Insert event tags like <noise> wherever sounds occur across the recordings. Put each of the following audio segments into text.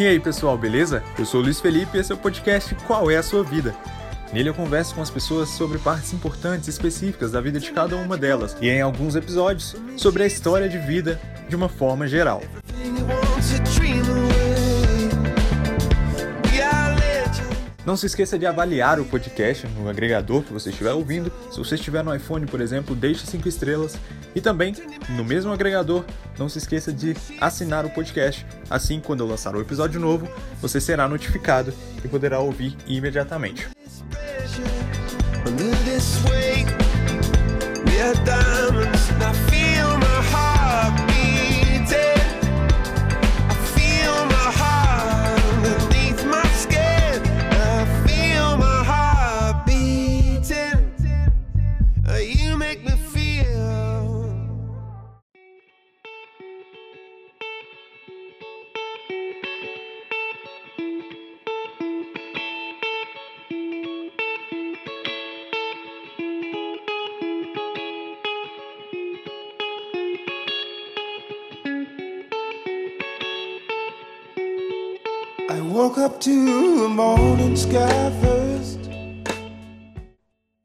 E aí pessoal, beleza? Eu sou o Luiz Felipe e esse é o podcast Qual é a Sua Vida? Nele eu converso com as pessoas sobre partes importantes e específicas da vida de cada uma delas e em alguns episódios sobre a história de vida de uma forma geral. Não se esqueça de avaliar o podcast no agregador que você estiver ouvindo. Se você estiver no iPhone, por exemplo, deixe 5 estrelas. E também, no mesmo agregador, não se esqueça de assinar o podcast. Assim, quando eu lançar o episódio novo, você será notificado e poderá ouvir imediatamente. I to the morning sky first.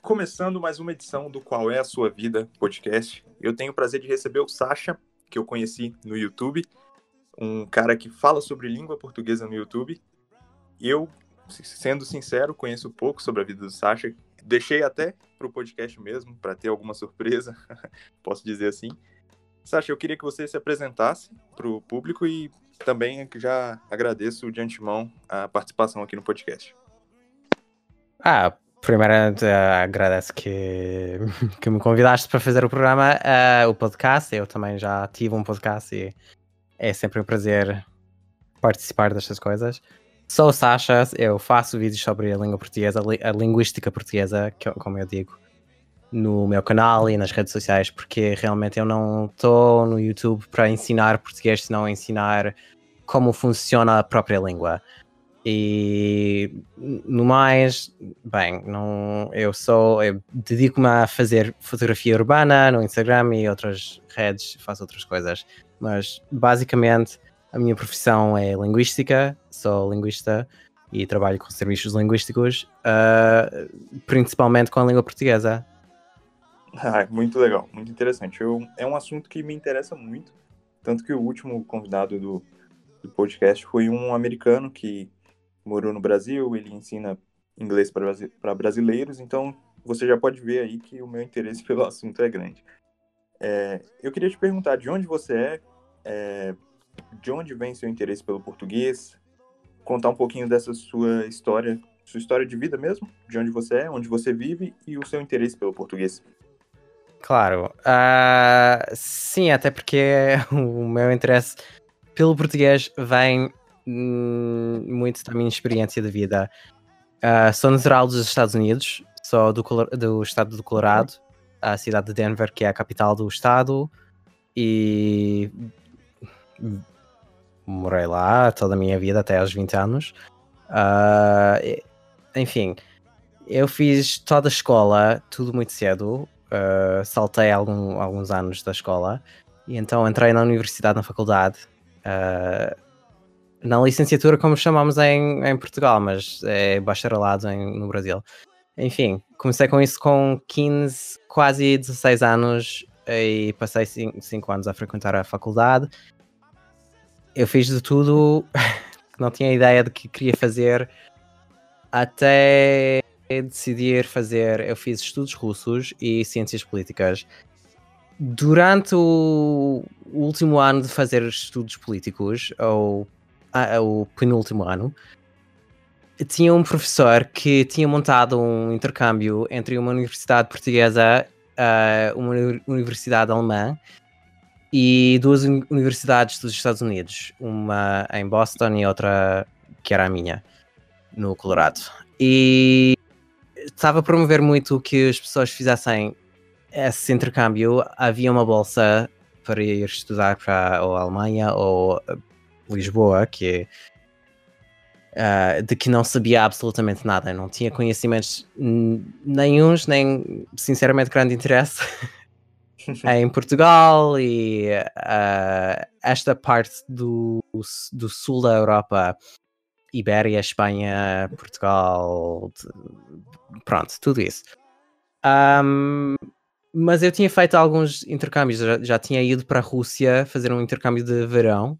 Começando mais uma edição do Qual é a Sua Vida podcast. Eu tenho o prazer de receber o Sasha, que eu conheci no YouTube, um cara que fala sobre língua portuguesa no YouTube. Eu, sendo sincero, conheço pouco sobre a vida do Sasha. Deixei até para o podcast mesmo, para ter alguma surpresa, <laughs> posso dizer assim. Sasha, eu queria que você se apresentasse para o público e também já agradeço de antemão a participação aqui no podcast. Ah, primeiramente uh, agradeço que, <laughs> que me convidaste para fazer o programa, uh, o podcast. Eu também já tive um podcast e é sempre um prazer participar destas coisas. Sou Sasha, eu faço vídeos sobre a língua portuguesa, a linguística portuguesa, como eu digo no meu canal e nas redes sociais, porque realmente eu não estou no YouTube para ensinar português, senão ensinar como funciona a própria língua. E no mais, bem, não, eu sou, dedico-me a fazer fotografia urbana no Instagram e outras redes, faço outras coisas. Mas basicamente a minha profissão é linguística, sou linguista e trabalho com serviços linguísticos, uh, principalmente com a língua portuguesa. <laughs> Ah, muito legal, muito interessante. Eu, é um assunto que me interessa muito, tanto que o último convidado do, do podcast foi um americano que morou no Brasil, ele ensina inglês para brasileiros, então você já pode ver aí que o meu interesse <laughs> pelo assunto é grande. É, eu queria te perguntar de onde você é, é, de onde vem seu interesse pelo português, contar um pouquinho dessa sua história, sua história de vida mesmo, de onde você é, onde você vive e o seu interesse pelo português. Claro. Uh, sim, até porque <laughs> o meu interesse pelo português vem hum, muito da minha experiência de vida. Uh, sou natural dos Estados Unidos, sou do, do estado do Colorado, a cidade de Denver, que é a capital do estado, e morei lá toda a minha vida, até aos 20 anos. Uh, enfim, eu fiz toda a escola, tudo muito cedo, uh, saltei algum, alguns anos da escola e então entrei na universidade, na faculdade, uh, na licenciatura, como chamamos em, em Portugal, mas é bacharelado em, no Brasil. Enfim, comecei com isso com 15, quase 16 anos e passei 5 anos a frequentar a faculdade. Eu fiz de tudo, <laughs> não tinha ideia de que queria fazer até decidir fazer, eu fiz estudos russos e ciências políticas. Durante o último ano de fazer estudos políticos, ou ah, o penúltimo ano, tinha um professor que tinha montado um intercâmbio entre uma universidade portuguesa, uh, uma universidade alemã e duas universidades dos Estados Unidos, uma em Boston e outra que era a minha, no Colorado. E estava a promover muito que as pessoas fizessem esse intercâmbio. Havia uma bolsa para ir estudar para a Alemanha ou Lisboa, que uh, de que não sabia absolutamente nada, não tinha conhecimentos nenhums, nem sinceramente grande interesse. <laughs> em Portugal e uh, esta parte do, do sul da Europa, Ibéria, Espanha, Portugal, pronto, tudo isso. Um, mas eu tinha feito alguns intercâmbios, já, já, tinha ido para a Rússia fazer um intercâmbio de verão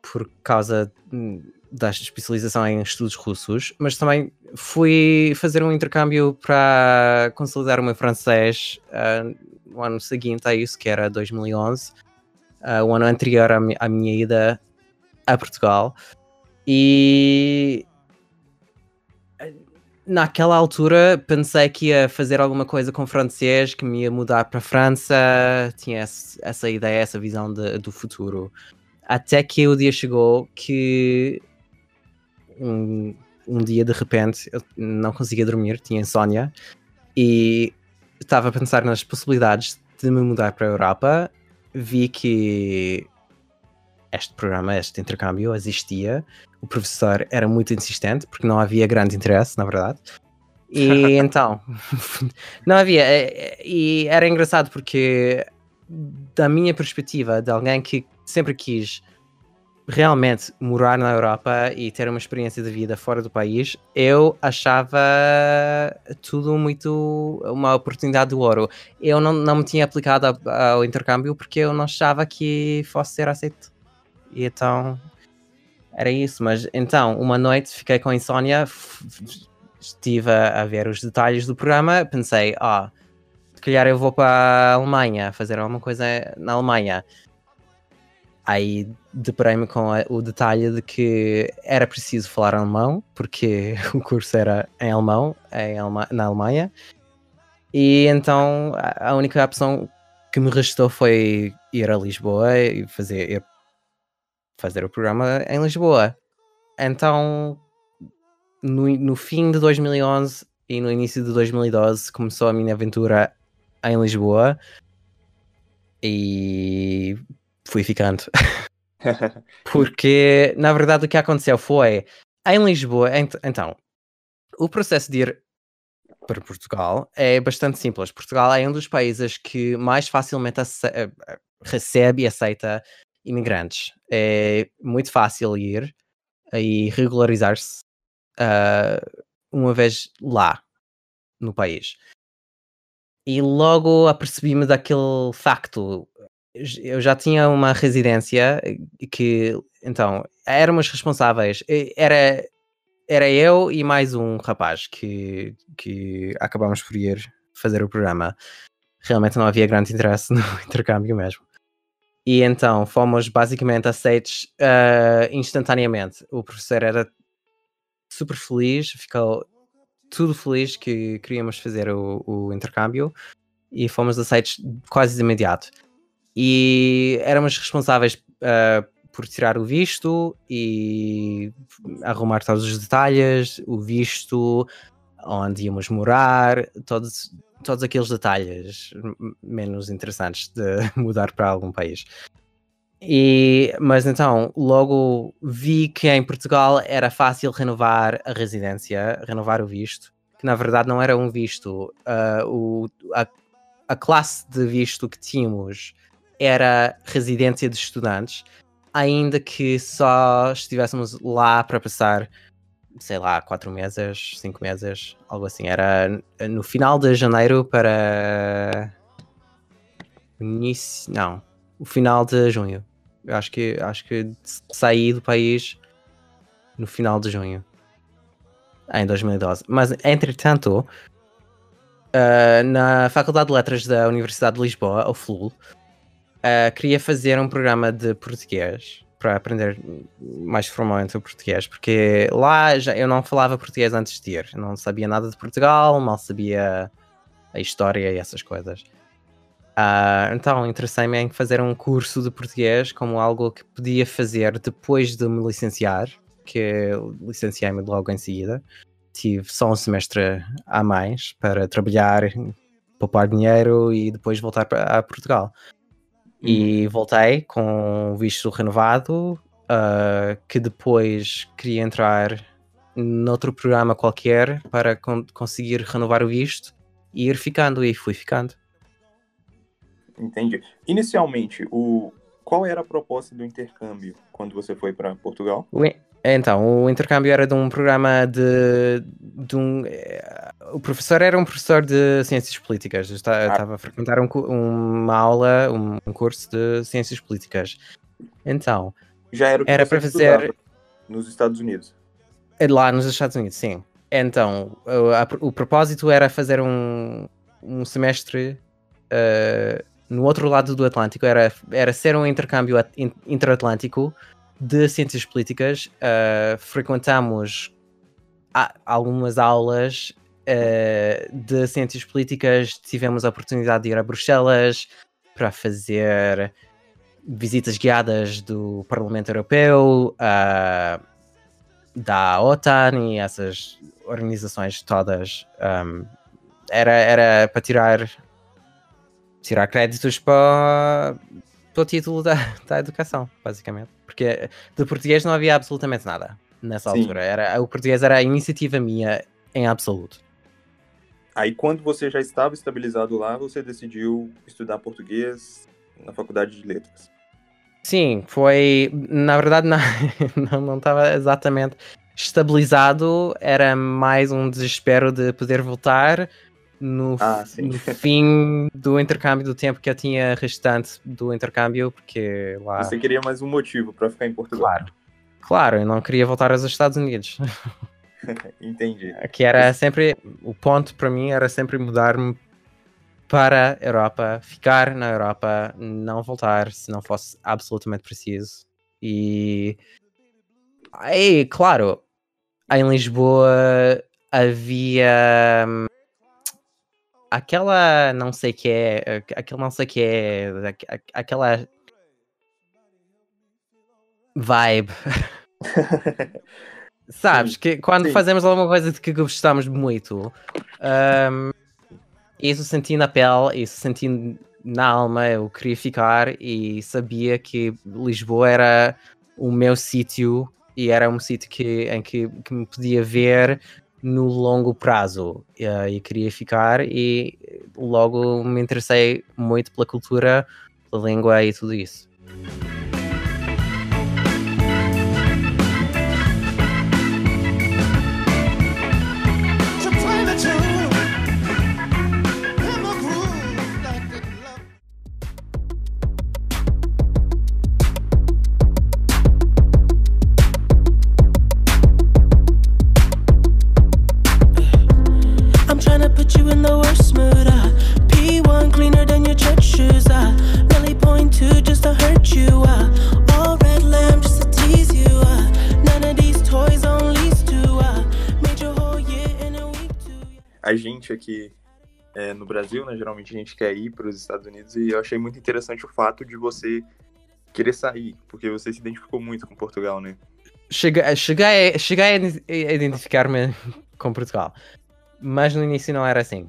por causa hum, da especialização em estudos russos, mas também fui fazer um intercâmbio para consolidar o meu francês uh, no ano seguinte a isso, que era 2011, uh, ah, o ano anterior à, mi à minha ida a Portugal. E naquela altura pensei que ia fazer alguma coisa com francês, que me ia mudar para a França, tinha essa ideia, essa visão de, do futuro. Até que o dia chegou que um, um dia de repente eu não conseguia dormir, tinha insónia e estava a pensar nas possibilidades de me mudar para a Europa. Vi que este programa, este intercâmbio existia. O professor era muito insistente porque não havia grande interesse, na verdade. E <laughs> então, não havia. E era engraçado porque, da minha perspectiva, de alguém que sempre quis realmente morar na Europa e ter uma experiência de vida fora do país, eu achava tudo muito uma oportunidade de ouro. Eu não, não me tinha aplicado ao intercâmbio porque eu não achava que fosse ser aceito. E então era isso. Mas então, uma noite fiquei com insónia, estive a, ver os detalhes do programa, pensei, ah, se calhar eu vou para a Alemanha fazer alguma coisa na Alemanha Aí deparei-me com a, o detalhe de que era preciso falar alemão, porque <laughs> o curso era em alemão, em Alema na Alemanha. E então a única opção que me restou foi ir a Lisboa e fazer, ir fazer o programa em Lisboa. Então, no, no fim de 2011 e no início de 2012 começou a minha aventura em Lisboa e fui ficando. <laughs> Porque, na verdade, o que aconteceu foi em Lisboa. Ent então, o processo de ir para Portugal é bastante simples. Portugal é um dos países que mais facilmente eh, recebe e aceita imigrantes. É muito fácil ir e regularizar-se uh, uma vez lá no país. E logo apercebi-me daquele facto eu já tinha uma residência que, então, éramos responsáveis. Era, era eu e mais um rapaz que, que acabámos por ir fazer o programa. Realmente não havia grande interesse <laughs> no intercâmbio mesmo. E então fomos basicamente aceitos uh, instantaneamente. O professor era super feliz, ficou tudo feliz que queríamos fazer o, o intercâmbio e fomos aceitos quase de imediato e éramos responsáveis uh, por tirar o visto e arrumar todos os detalhes, o visto, onde íamos morar, todos, todos aqueles detalhes menos interessantes de <laughs> mudar para algum país. E, mas então, logo vi que em Portugal era fácil renovar a residência, renovar o visto, que na verdade não era um visto. Uh, o, a, a classe de visto que tínhamos era residência de estudantes, ainda que só estivéssemos lá para passar, sei lá, quatro meses, cinco meses, algo assim. Era no final de janeiro para início, não, o final de junho. Eu acho que acho que saí do país no final de junho, em 2012. Mas entretanto, uh, na Faculdade de Letras da Universidade de Lisboa, o FLUL, uh, queria fazer um programa de português para aprender mais formalmente o português, porque lá já, eu não falava português antes de ir, não sabia nada de Portugal, mal sabia a história e essas coisas. Uh, então interessei-me em fazer um curso de português como algo que podia fazer depois de me licenciar, que licenciei-me logo em seguida. Tive só um semestre a mais para trabalhar, poupar dinheiro e depois voltar para Portugal. E uhum. voltei com o visto renovado, uh, que depois queria entrar noutro programa qualquer para con conseguir renovar o visto e ir ficando, e fui ficando. Entendi. Inicialmente, o qual era a proposta do intercâmbio quando você foi para Portugal? Então, o intercâmbio era de um programa de, de um. Eh, o professor era um professor de ciências políticas. Eu estava ah. a frequentar um, uma aula, um, um, curso de ciências políticas. Então. Já era, era para fazer. Nos Estados Unidos. É lá nos Estados Unidos, sim. Então, o, a, o propósito era fazer um, um semestre uh, no outro lado do Atlântico, era, era ser um intercâmbio interatlântico de ciências políticas. Uh, frequentamos algumas aulas uh, de ciências políticas, tivemos a oportunidade de ir a Bruxelas para fazer visitas guiadas do Parlamento Europeu, uh, da OTAN e essas organizações todas. Um, era, era para tirar, tirar créditos para, para o título da, da educação, basicamente. Porque de português não havia absolutamente nada nessa Sim. altura. Era, o português era a iniciativa minha em absoluto. Aí quando você já estava estabilizado lá, você decidiu estudar português na faculdade de letras. Sim, foi. Na verdade, <laughs> não, não estava exatamente estabilizado, era mais um desespero de poder voltar no, ah, no <laughs> fim do intercâmbio do tempo que eu tinha restante do intercâmbio, porque lá. Você queria mais um motivo para ficar em Portugal? Claro, claro, eu não queria voltar aos Estados Unidos. <laughs> Entendi. Que era sempre. O ponto para mim era sempre mudar-me para a Europa, ficar na Europa, não voltar se não fosse absolutamente preciso. E. Aí, claro, em Lisboa havia hum, aquela não sei que é, aquele não sei que é, aquela vibe. <laughs> Sabes, que quando Sim. fazemos alguma coisa de que gostamos muito, um, isso senti na pele, isso senti na alma, eu queria ficar e sabia que Lisboa era o meu sítio e era um sítio que, em que, que me podia ver no longo prazo uh, e queria ficar e logo me interessei muito pela cultura, pela língua e tudo isso. Aqui é, no Brasil, né, geralmente a gente quer ir para os Estados Unidos e eu achei muito interessante o fato de você querer sair, porque você se identificou muito com Portugal, né? Cheguei, cheguei, cheguei a identificar-me <laughs> com Portugal, mas no início não era assim.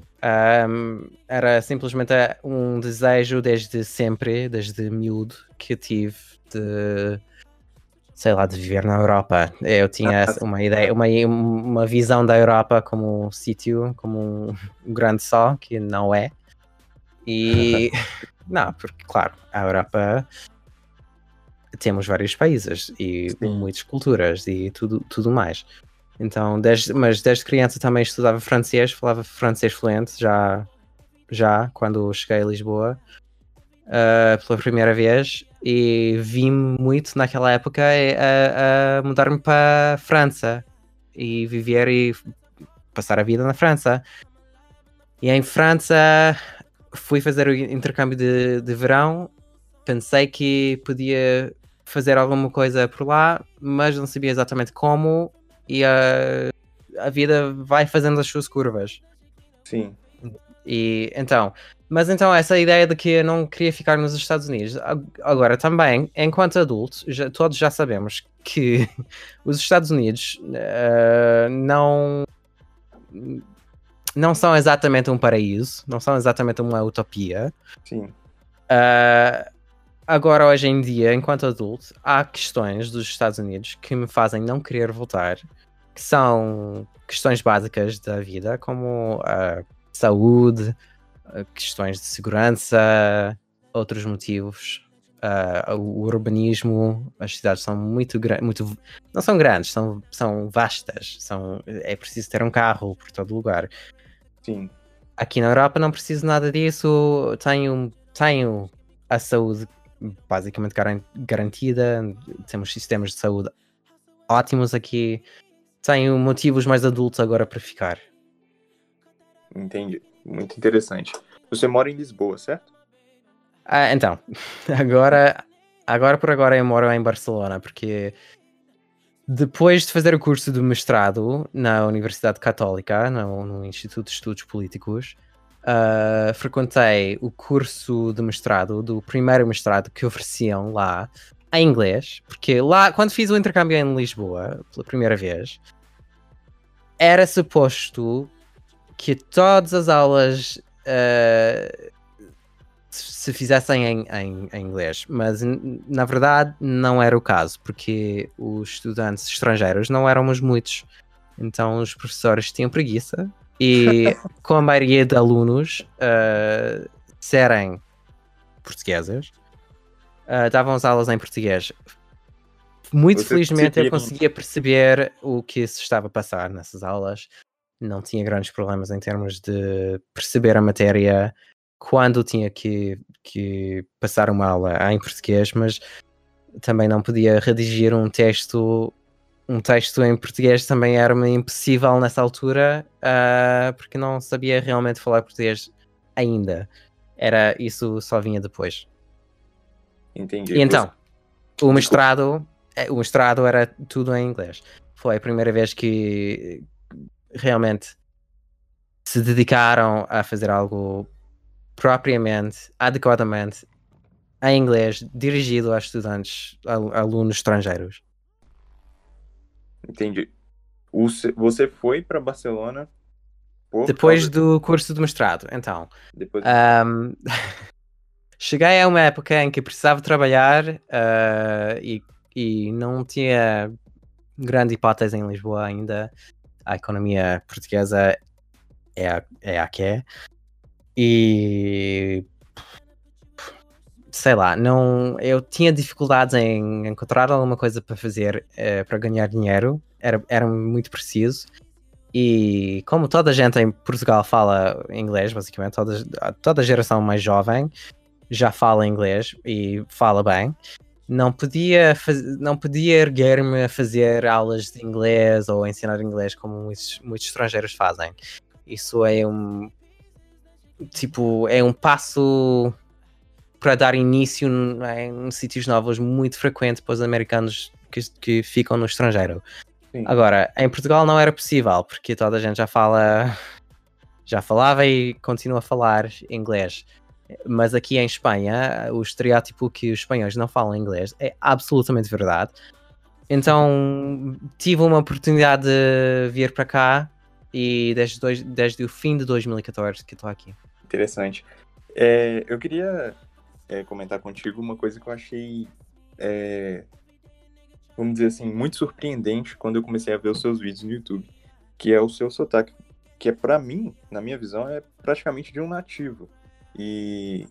Um, era simplesmente um desejo desde sempre, desde miúdo, que tive de sei lá, de viver na Europa. Eu tinha ah, uma ideia, uma, uma visão da Europa como um sítio, como um, grande só, que não é. E <laughs> não, porque claro, a Europa temos vários países e Sim. muitas culturas e tudo, tudo mais. Então, desde, mas desde criança também estudava francês, falava francês fluente já, já quando cheguei a Lisboa uh, pela primeira vez e vim muito naquela época a, a mudar-me para França e viver e passar a vida na França. E em França fui fazer o intercâmbio de, de verão, pensei que podia fazer alguma coisa por lá, mas não sabia exatamente como e a, a vida vai fazendo as suas curvas. Sim. E então, mas então essa ideia de que eu não queria ficar nos Estados Unidos, agora também, enquanto adultos, já, todos já sabemos que <laughs> os Estados Unidos uh, não não são exatamente um paraíso, não são exatamente uma utopia. Sim. Uh, agora, hoje em dia, enquanto adulto, há questões dos Estados Unidos que me fazem não querer voltar, que são questões básicas da vida, como uh, saúde, eh, questões de segurança, outros motivos. Uh, o urbanismo, as cidades são muito grandes, não são grandes, são, são vastas, são, é preciso ter um carro por todo lugar. Sim. Aqui na Europa não preciso nada disso, tenho, tenho a saúde basicamente garantida, temos sistemas de saúde ótimos aqui, tenho motivos mais adultos agora para ficar. Entendi, muito interessante. Você mora em Lisboa, certo? Ah, então, <laughs> agora, agora por agora eu moro em Barcelona, porque depois de fazer o curso de mestrado na Universidade Católica, no, no Instituto de Estudos Políticos, uh, frequentei o curso de mestrado, do primeiro mestrado que ofereciam lá, em inglês, porque lá, quando fiz o intercâmbio em Lisboa, pela primeira vez, era suposto que todas as aulas uh, se fizessem em, em, em, inglês, mas na verdade não era o caso, porque os estudantes estrangeiros não éramos muitos, então os professores tinham preguiça e <laughs> com a maioria de alunos uh, serem portugueses, uh, davam as aulas em português. Muito Você felizmente eu conseguia perceber o que se estava a passar nessas aulas. Não tinha grandes problemas em termos de perceber a matéria quando tinha que, que passar uma aula em português, mas também não podia redigir um texto um texto em português também era-me impossível nessa altura uh, porque não sabia realmente falar português ainda. Era isso só vinha depois. Entendi. E então o mestrado é, o mestrado era tudo em inglês. Foi a primeira vez que realmente se dedicaram a fazer algo propriamente, adequadamente, em inglês, dirigido a estudantes, a, alunos estrangeiros. Entendi. Você foi para Barcelona depois do curso de mestrado, então. Depois... Um, <laughs> cheguei a uma época em que precisava trabalhar uh, e, e não tinha grande hipótese em Lisboa ainda. A economia portuguesa é a, é a que é. E sei lá, não, eu tinha dificuldades em encontrar alguma coisa para fazer uh, para ganhar dinheiro, era, era muito preciso. E como toda a gente em Portugal fala inglês, basicamente, toda, toda a geração mais jovem já fala inglês e fala bem, não podia, faz, não podia erguer-me a fazer aulas de inglês ou ensinar inglês como muitos, muitos estrangeiros fazem. Isso é um, tipo, é um passo para dar início é, em sítios novos muito frequente para os americanos que, que ficam no estrangeiro. Sim. Agora, em Portugal não era possível, porque toda a gente já fala, já falava e continua a falar inglês. Mas aqui em Espanha, o estereótipo que os espanhóis não falam inglês é absolutamente verdade. Então tive uma oportunidade de vir para cá e desde, dois, desde o fim de 2014 que estou aqui interessante. É, eu queria é, comentar contigo uma coisa que eu achei, é, vamos dizer assim, muito surpreendente quando eu comecei a ver os seus vídeos no YouTube, que é o seu sotaque, que é para mim, na minha visão, é praticamente de um nativo. E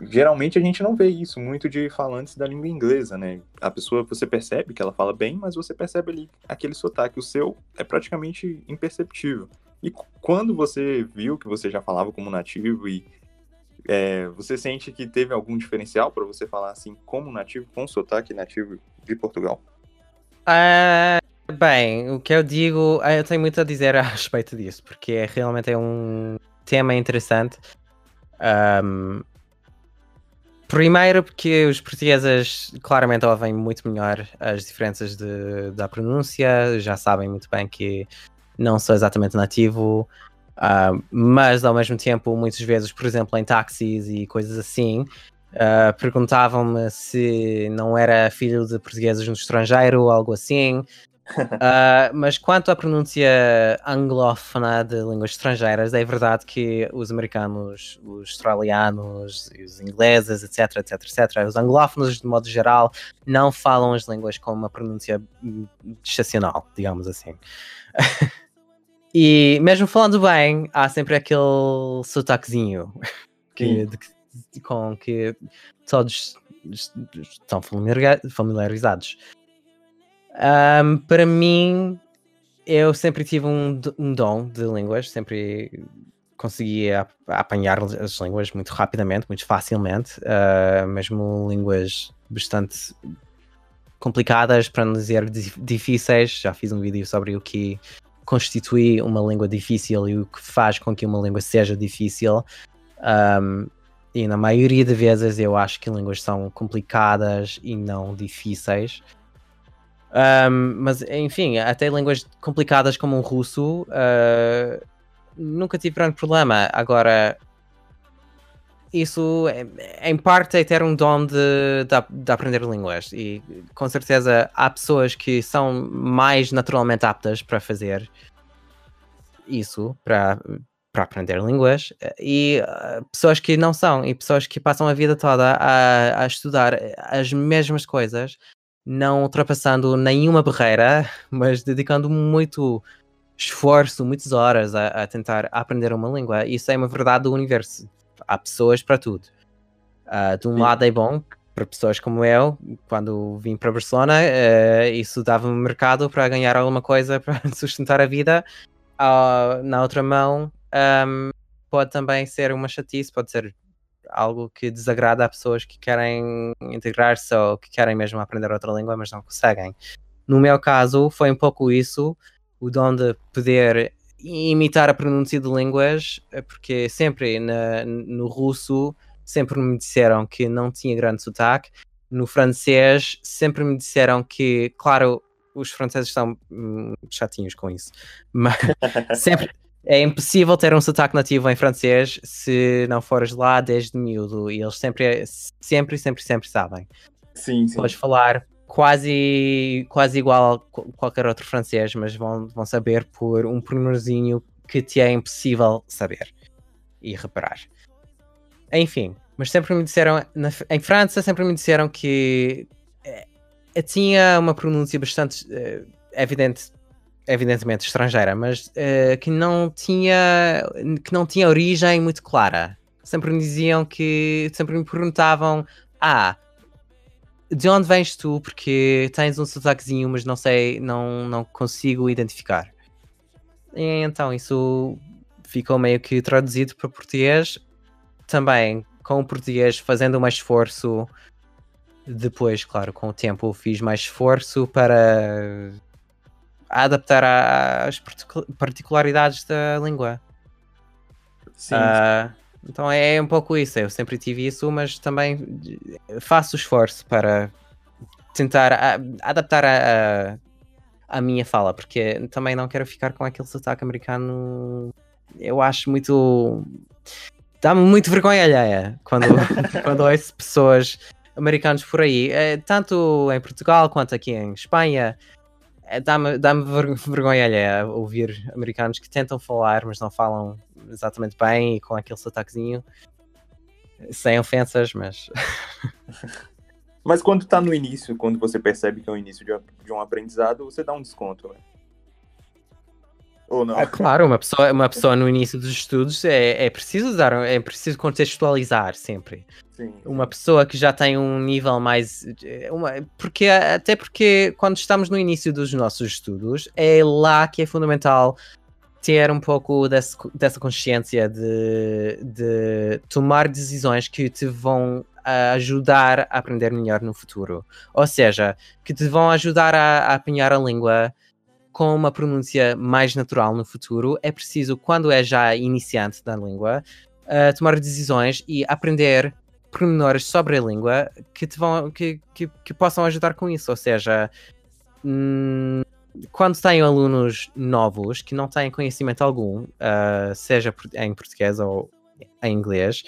geralmente a gente não vê isso muito de falantes da língua inglesa, né? A pessoa, você percebe que ela fala bem, mas você percebe ali aquele sotaque. O seu é praticamente imperceptível. E quando você viu que você já falava como nativo e é, você sente que teve algum diferencial para você falar assim como nativo, com sotaque nativo de Portugal? Uh, bem, o que eu digo, ah, eu tenho muito a dizer a <laughs> respeito disso, porque é, realmente é um tema interessante. Um, primeiro porque os portugueses claramente ouvem muito melhor as diferenças de, da pronúncia, já sabem muito bem que não sou exatamente nativo, uh, mas ao mesmo tempo, muitas vezes, por exemplo, em táxis e coisas assim, uh, perguntavam-me se não era filho de portugueses no estrangeiro ou algo assim. Uh, mas quanto à pronúncia anglófona de línguas estrangeiras, é verdade que os americanos, os australianos, os ingleses, etc, etc, etc, os anglófonos, de modo geral, não falam as línguas com uma pronúncia excepcional, digamos assim. <laughs> E mesmo falando bem, há sempre aquele sotaquezinho que, de, com que todos estão familiarizados. Um, para mim, eu sempre tive um, um dom de línguas, sempre conseguia apanhar as línguas muito rapidamente, muito facilmente, uh, mesmo línguas bastante complicadas, para não dizer difíceis. Já fiz um vídeo sobre o que constitui uma língua difícil e o que faz com que uma língua seja difícil. Um, e na maioria das vezes eu acho que línguas são complicadas e não difíceis. Um, mas enfim, até línguas complicadas como o russo uh, nunca tive grande problema. Agora, isso em parte é ter um dom de, de, de, aprender línguas e com certeza há pessoas que são mais naturalmente aptas para fazer isso, para, para aprender línguas e uh, pessoas que não são e pessoas que passam a vida toda a, a estudar as mesmas coisas não ultrapassando nenhuma barreira, mas dedicando muito esforço, muitas horas a, a, tentar aprender uma língua. Isso é uma verdade do universo. Há pessoas para tudo. Uh, de um Sim. lado é bom para pessoas como eu, quando vim para Barcelona, uh, isso dava-me mercado para ganhar alguma coisa <laughs> para sustentar a vida. Uh, na outra mão, um, pode também ser uma chatice, pode ser algo que desagrada a pessoas que querem integrar-se ou que querem mesmo aprender outra língua, mas não conseguem. No meu caso, foi um pouco isso o dom de poder imitar a pronúncia de línguas, eh, porque sempre na, no russo sempre me disseram que não tinha grande sotaque. No francês sempre me disseram que, claro, os franceses estão hum, chatinhos com isso, mas <laughs> sempre é impossível ter um sotaque nativo em francês se não fores lá desde miúdo e eles sempre, sempre, sempre, sempre sabem. Sim, sim. Podes falar quase, quase igual a qualquer outro francês, mas vão, vão saber por um pormenorzinho que te é impossível saber e reparar. Enfim, mas sempre me disseram, na, em França, sempre me disseram que é, tinha uma pronúncia bastante é, evidente, evidentemente estrangeira, mas é, que não tinha que não tinha origem muito clara. Sempre me diziam que, sempre me perguntavam, ah, de onde vens tu? Porque tens um sotaquezinho, mas não sei, não, não consigo identificar. E então isso ficou meio que traduzido para português. Também com o português fazendo mais esforço. Depois, claro, com o tempo fiz mais esforço para adaptar às particularidades da língua. Sim. Uh, então é um pouco isso. Eu sempre tive isso, mas também faço esforço para tentar a, adaptar a, a, a, minha fala, porque também não quero ficar com aquele sotaque americano. Eu acho muito. dá-me muito vergonha alheia quando, <laughs> quando ouço pessoas americanos por aí, é, tanto em Portugal quanto aqui em Espanha. É, dá-me dá vergonha alheia ouvir americanos que tentam falar, mas não falam exatamente bem e com aquele sotaquezinho. Sem ofensas, mas. <laughs> mas quando tá no início, quando você percebe que é o início de, de um aprendizado, você dá um desconto, né? Ou não? É claro, uma pessoa, uma pessoa no início dos estudos é, é preciso dar, é preciso contextualizar sempre. Sim. Uma pessoa que já tem um nível mais. Uma, porque, até porque quando estamos no início dos nossos estudos, é lá que é fundamental ter um pouco desse, dessa consciência de, de tomar decisões que te vão ajudar a aprender melhor no futuro. Ou seja, que te vão ajudar a, a apanhar a língua com uma pronúncia mais natural no futuro. É preciso, quando é já iniciante da língua, uh, tomar decisões e aprender pormenores sobre a língua que, te vão, que, que, que possam ajudar com isso. Ou seja, hum, quando têm alunos novos que não têm conhecimento algum, uh, seja em português ou em inglês,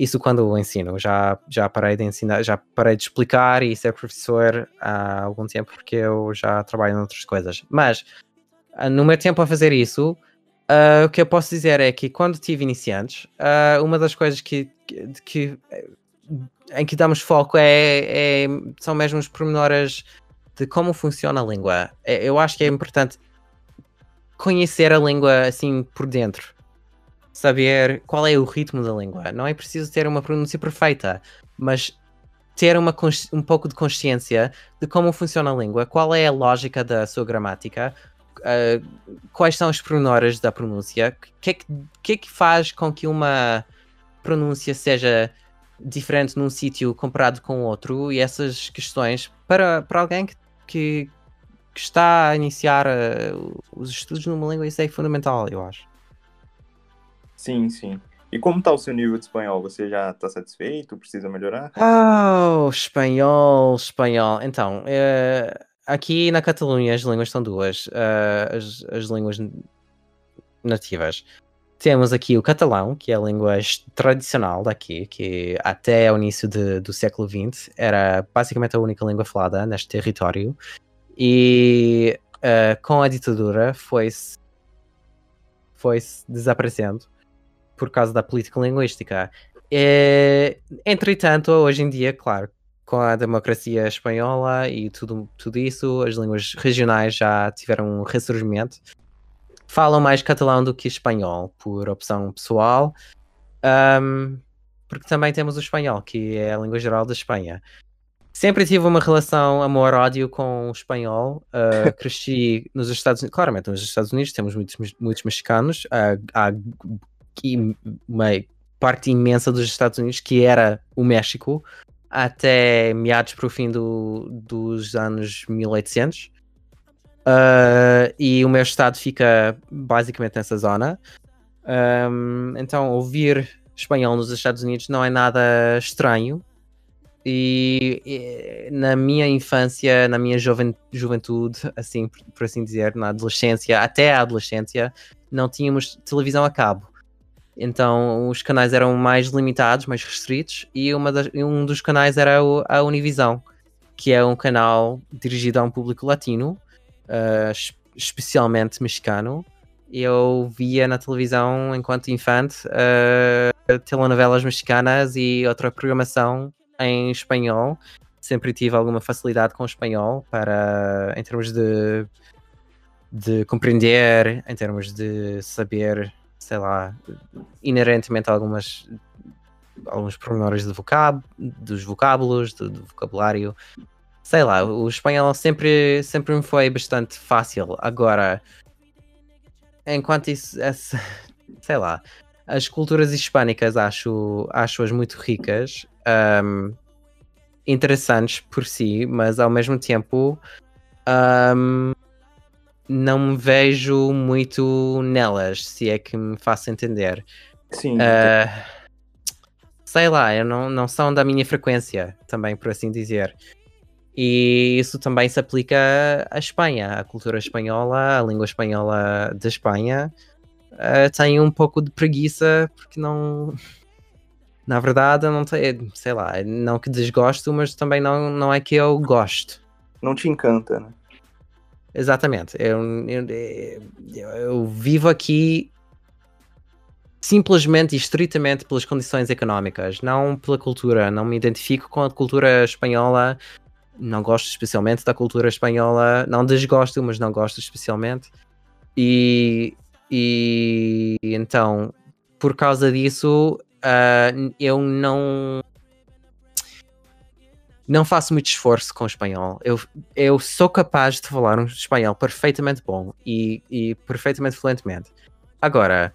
isso quando eu ensino, já, já parei de ensinar, já parei de explicar e ser professor há algum tempo porque eu já trabalho em outras coisas. Mas uh, no meu tempo a fazer isso, uh, o que eu posso dizer é que quando tive iniciantes, uma das coisas que, que, que, em que damos foco é, é são mesmo os pormenores de como funciona a língua. É, eu acho que é importante conhecer a língua assim por dentro. Saber qual é o ritmo da língua. Não é preciso ter uma pronúncia perfeita, mas ter uma, um pouco de consciência de como funciona a língua, qual é a lógica da sua gramática, uh, quais são as pronoras da pronúncia, o que, é que, que, é que faz com que uma pronúncia seja diferente num sítio comparado com outro, e essas questões para, para alguém que, que, que está a iniciar uh, os estudos numa língua, isso é fundamental, eu acho. Sim, sim. E como está o seu nível de espanhol? Você já está satisfeito? Precisa melhorar? Oh, espanhol, espanhol. Então, é, aqui na Catalunha as línguas são duas. Uh, as, as línguas nativas. Temos aqui o catalão, que é a língua tradicional daqui, que até o início de, do século XX era basicamente a única língua falada neste território. E uh, com a ditadura foi-se foi desaparecendo por causa da política linguística. É, entretanto, hoje em dia, claro, com a democracia espanhola e tudo, tudo isso, as línguas regionais já tiveram um ressurgimento. Falam mais catalão do que espanhol, por opção pessoal, um, porque também temos o espanhol, que é a língua geral da Espanha. Sempre tive uma relação amor-ódio com o espanhol. Uh, <laughs> cresci nos Estados Unidos, claramente nos Estados Unidos temos muitos, muitos mexicanos. Uh, há uma parte imensa dos Estados Unidos, que era o México, até meados para o fim do, dos anos 1800. Uh, e o meu estado fica basicamente nessa zona. Um, então, ouvir espanhol nos Estados Unidos não é nada estranho. E, e na minha infância, na minha juven, juventude, assim por, por assim dizer, na adolescência, até a adolescência, não tínhamos televisão a cabo. Então os canais eram mais limitados, mais restritos, e das, um dos canais era o, a Univisão, que é um canal dirigido a um público latino, uh, especialmente mexicano. Eu via na televisão, enquanto infante, uh, telenovelas mexicanas e outra programação em espanhol. Sempre tive alguma facilidade com o espanhol para, em termos de, de compreender, em termos de saber sei lá, inerentemente algumas alguns pormenores de vocab, dos vocábulos, do, do, vocabulário. Sei lá, o espanhol sempre, sempre me foi bastante fácil. Agora, enquanto isso, essa, <laughs> sei lá, as culturas hispânicas acho, acho-as muito ricas, um, interessantes por si, mas ao mesmo tempo um, não me vejo muito nelas, se é que me faço entender. Sim. Uh, sei lá, eu não, não são da minha frequência, também por assim dizer. E isso também se aplica à Espanha, à cultura espanhola, à língua espanhola da Espanha. Uh, tenho um pouco de preguiça porque não. <laughs> Na verdade, não tenho, sei lá, não que desgosto, mas também não, não é que eu gosto. Não te encanta, né? Exatamente. Eu, eu, eu, vivo aqui simplesmente e estritamente pelas condições económicas, não pela cultura. Não me identifico com a cultura espanhola, não gosto especialmente da cultura espanhola, não desgosto, mas não gosto especialmente. E, e então, por causa disso, uh, eu não não faço muito esforço com o espanhol. Eu, eu sou capaz de falar um espanhol perfeitamente bom e, e perfeitamente fluentemente. Agora,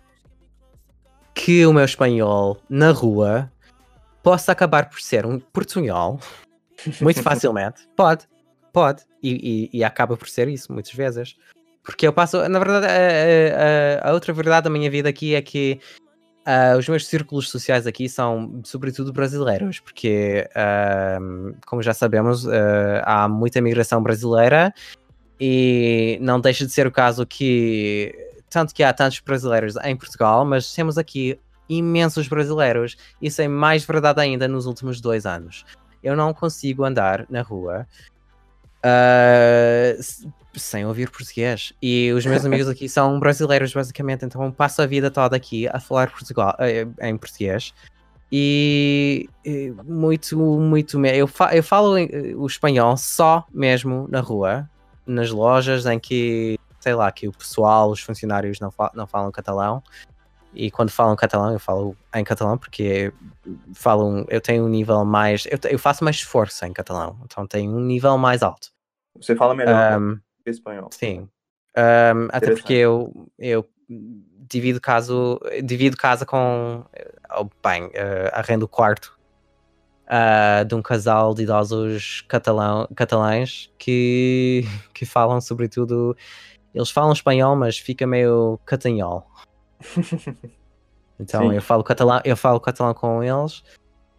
que o meu espanhol na rua possa acabar por ser um portunhol <laughs> muito facilmente. pode, pode. E, e, e, acaba por ser isso muitas vezes. Porque eu passo, na verdade, a, a, a outra verdade da minha vida aqui é que Uh, os meus círculos sociais aqui são sobretudo brasileiros, porque, uh, como já sabemos, uh, há muita migração brasileira e não deixa de ser o caso que, tanto que há tantos brasileiros em Portugal, mas temos aqui imensos brasileiros. Isso é mais verdade ainda nos últimos dois anos. Eu não consigo andar na rua uh, sem ouvir português. E os meus <laughs> amigos aqui são brasileiros, basicamente, então passo a vida toda aqui a falar Portugal, uh, em português. E, e muito, muito. Eu, fa eu falo o espanhol só mesmo na rua, nas lojas em que, sei lá, que o pessoal, os funcionários não, fa não falam catalão. E quando falam catalão, eu falo em catalão porque falo, eu tenho um nível mais. Eu, eu faço mais esforço em catalão, então tenho um nível mais alto. Você fala melhor um, espanhol. Sim. Um, até porque eu, eu divido, caso, divido casa com. Oh, bem, uh, arrendo o quarto uh, de um casal de idosos catalão, catalães que, <laughs> que falam sobretudo. Eles falam espanhol, mas fica meio catanhol. <laughs> Então Sim. eu falo catalão, eu falo catalão com eles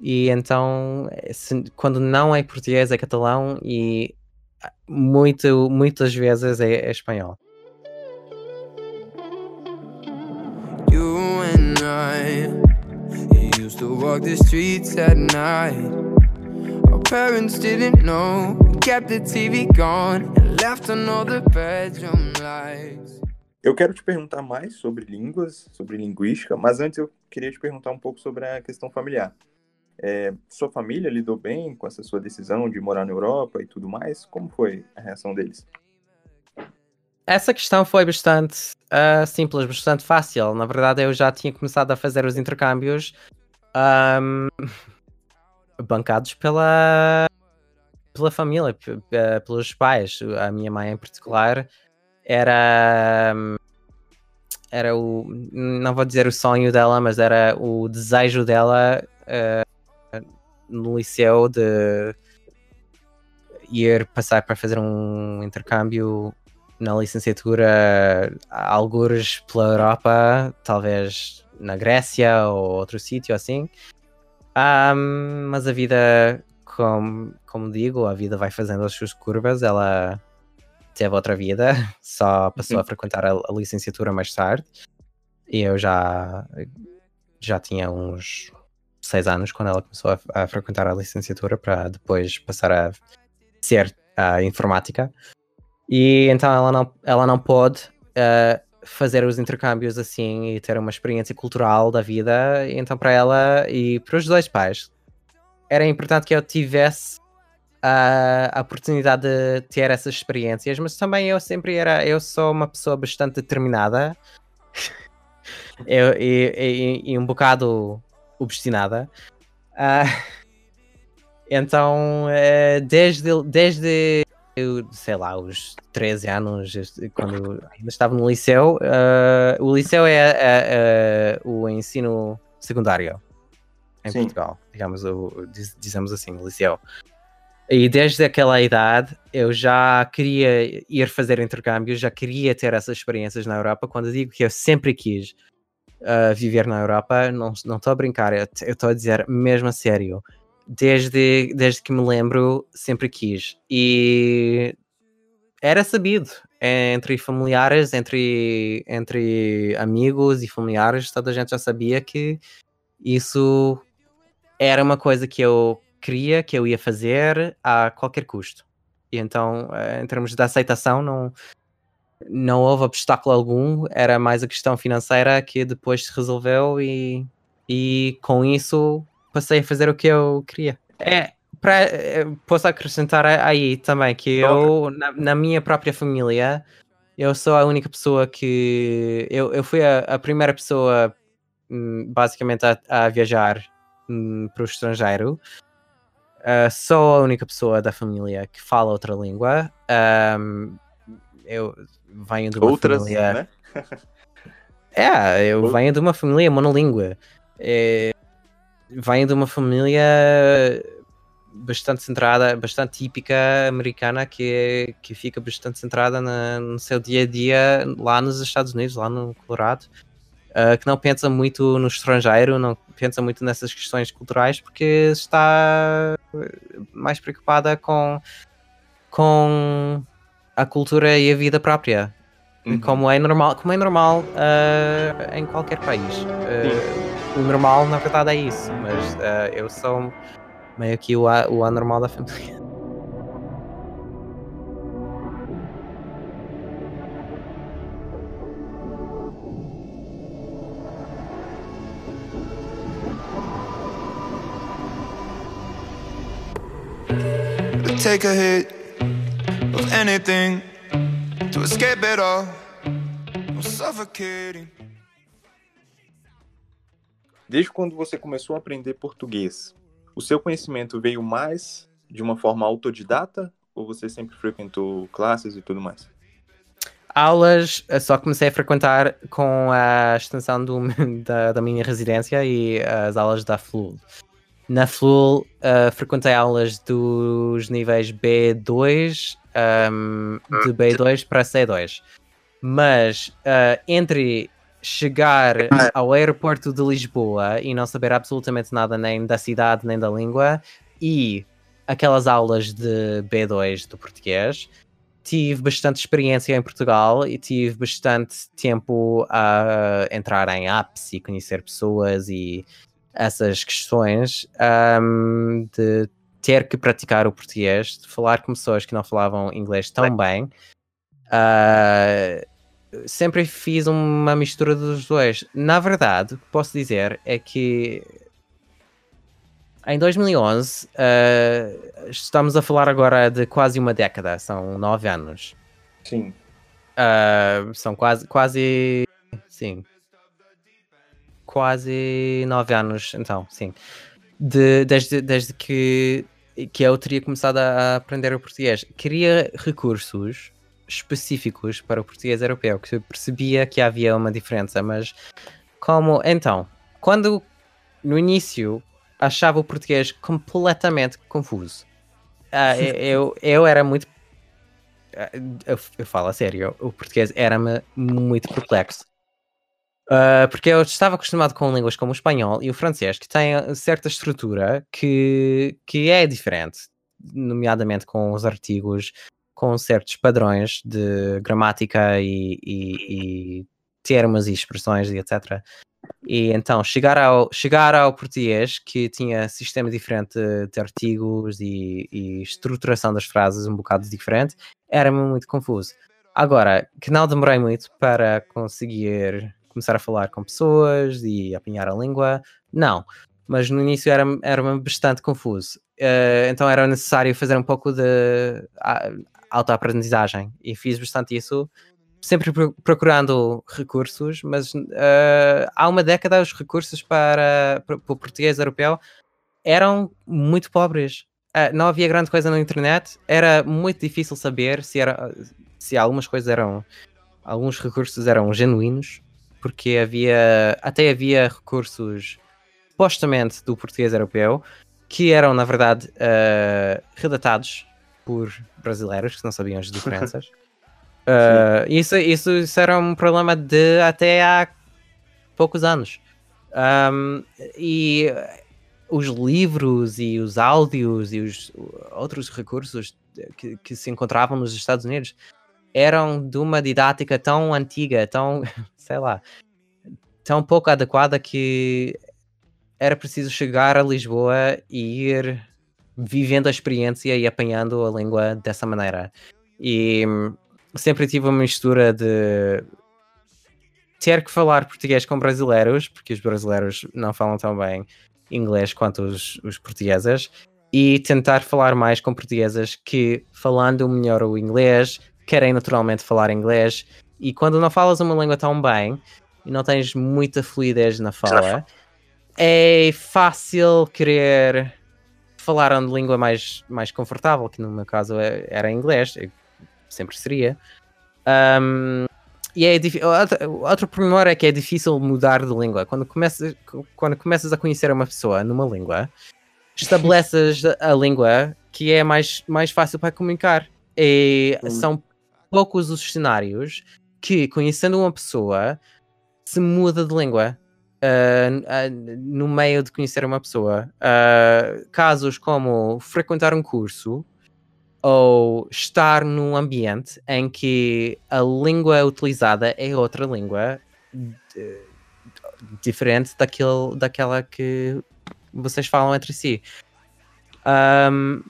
e então se, quando não é português é catalão e muito, muitas vezes é, é espanhol. You and I used to walk the streets at night. Our parents didn't know, kept the TV gone and left the bedroom lights. Eu quero te perguntar mais sobre línguas, sobre linguística, mas antes eu queria te perguntar um pouco sobre a questão familiar. É, sua família lidou bem com essa sua decisão de morar na Europa e tudo mais? Como foi a reação deles? Essa questão foi bastante uh, simples, bastante fácil. Na verdade, eu já tinha começado a fazer os intercâmbios um, <laughs> bancados pela, pela família, pelos pais. A minha mãe, em particular, era era o não vou dizer o sonho dela, mas era o desejo dela uh, no liceu de ir passar para fazer um intercâmbio na licenciatura algures pela Europa, talvez na Grécia ou outro sítio assim. Um, mas a vida, como, como digo, a vida vai fazendo as suas curvas, ela teve outra vida, <laughs> só passou a uhum. frequentar a, a, licenciatura mais tarde. E eu já, já tinha uns seis anos quando ela começou a, a frequentar a licenciatura para depois passar a ser a informática. E então ela não, ela não pôde uh, fazer os intercâmbios assim e ter uma experiência cultural da vida. E então para ela e para os dois pais era importante que eu tivesse a, a oportunidade de ter essas experiências, mas também eu sempre era, eu sou uma pessoa bastante determinada <laughs> eu, e, e, e, um bocado obstinada. Uh, <laughs> então, uh, desde, desde eu, sei lá, os 13 anos, quando ainda estava no liceu, uh, o liceu é, é, é, o ensino secundário em Sim. Portugal, digamos, o, dizemos assim, o liceu. E desde aquela idade eu já queria ir fazer intercâmbios, já queria ter essas experiências na Europa. Quando digo que eu sempre quis uh, viver na Europa, não estou a brincar, eu estou a dizer mesmo a sério. Desde, desde que me lembro, sempre quis. E era sabido entre familiares, entre, entre amigos e familiares, toda a gente já sabia que isso era uma coisa que eu queria, que eu ia fazer a qualquer custo. E então, eh, em termos de aceitação, não, não houve obstáculo algum, era mais a questão financeira que depois se resolveu e, e com isso passei a fazer o que eu queria. É, pra, eh, posso acrescentar aí também que eu, na, na, minha própria família, eu sou a única pessoa que. Eu, eu fui a, a primeira pessoa, hum, basicamente, a, a viajar hum, para o estrangeiro uh, sou a única pessoa da família que fala outra língua. Um, eu venho de uma Outras, família. Né? <laughs> é, eu venho de uma família monolíngua. É, venho de uma família bastante centrada, bastante típica americana que, que fica bastante centrada na, no seu dia a dia lá nos Estados Unidos, lá no Colorado uh, que não pensa muito no estrangeiro, não pensa muito nessas questões culturais, porque está mais preocupada com, com a cultura e a vida própria. Uhum. Como é normal, como é normal uh, em qualquer país. Uh, o normal, na verdade, é isso, mas eu sou meio que o, o anormal da família. <laughs> take a hit anything to escape it all. I'm suffocating. desde quando você começou a aprender português, o seu conhecimento veio mais de uma forma autodidata ou você sempre frequentou classes e tudo mais? Aulas, só comecei a frequentar com a extensão do, <laughs> da, da minha residência e as aulas da FLUL. Na FLUL, uh, frequentei aulas dos níveis B2, um, de B2 para C2. Mas uh, entre chegar ao aeroporto de Lisboa e não saber absolutamente nada nem da cidade nem da língua e aquelas aulas de B2 do português, tive bastante experiência em Portugal e tive bastante tempo a entrar em apps e conhecer pessoas e essas questões um, de ter que praticar o português, de falar com pessoas que não falavam inglês tão bem. Uh, sempre fiz uma mistura dos dois. Na verdade, o que posso dizer é que em 2011, uh, estamos a falar agora de quase uma década, são nove anos. Sim. Uh, são quase, quase, sim, quase nove anos, então, sim. De, desde, desde que, que eu teria começado a aprender o português. Queria recursos específicos para o português europeu, que eu percebia que havia uma diferença, mas como então, quando no início achava o português completamente confuso. Uh, eu, eu era muito. Uh, eu, eu, falo a sério, o português era-me muito perplexo. Uh, porque eu estava acostumado com línguas como o espanhol e o francês, que têm certa estrutura que, que é diferente, nomeadamente com os artigos, com certos padrões de gramática e, e, e termos e expressões e etc. E então chegar ao, chegar ao português que tinha sistema diferente de artigos e, e estruturação das frases um bocado diferente, era-me muito confuso. Agora, que não demorei muito para conseguir começar a falar com pessoas e apanhar a língua, não. Mas no início era-me era bastante confuso. Uh, então era necessário fazer um pouco de autoaprendizagem e fiz bastante isso, sempre procurando recursos, mas uh, há uma década os recursos para, para, para, o português europeu eram muito pobres. Uh, não havia grande coisa na internet, era muito difícil saber se, era, se algumas coisas eram, alguns recursos eram genuínos, porque havia, até havia recursos supostamente do português europeu que eram, na verdade, uh, redatados por brasileiros que não sabiam as diferenças. <laughs> uh, isso, isso, isso era um problema de até há poucos anos. Um, e os livros e os áudios e os outros recursos que, que, se encontravam nos Estados Unidos eram de uma didática tão antiga, tão, <laughs> sei lá, tão pouco adequada que era preciso chegar a Lisboa e ir vivendo a experiência e apanhando a língua dessa maneira. E hum, sempre tive uma mistura de ter que falar português com brasileiros, porque os brasileiros não falam tão bem inglês quanto os, os portugueses, e tentar falar mais com portuguesas que, falando melhor o inglês, querem naturalmente falar inglês. E quando não falas uma língua tão bem e não tens muita fluidez na fala, é fácil querer falaram de língua mais, mais confortável, que no meu caso é, era inglês, sempre seria. Um, e é outro, outro pormenor é que é difícil mudar de língua. Quando começas, quando começas a conhecer uma pessoa numa língua, estabeleces a língua que é mais, mais fácil para comunicar. E uhum. são poucos os cenários que, conhecendo uma pessoa, se muda de língua uh, no meio de conhecer uma pessoa. Uh, casos como frequentar um curso ou estar num ambiente em que a língua utilizada é outra língua diferente daquela que vocês falam entre si. Um,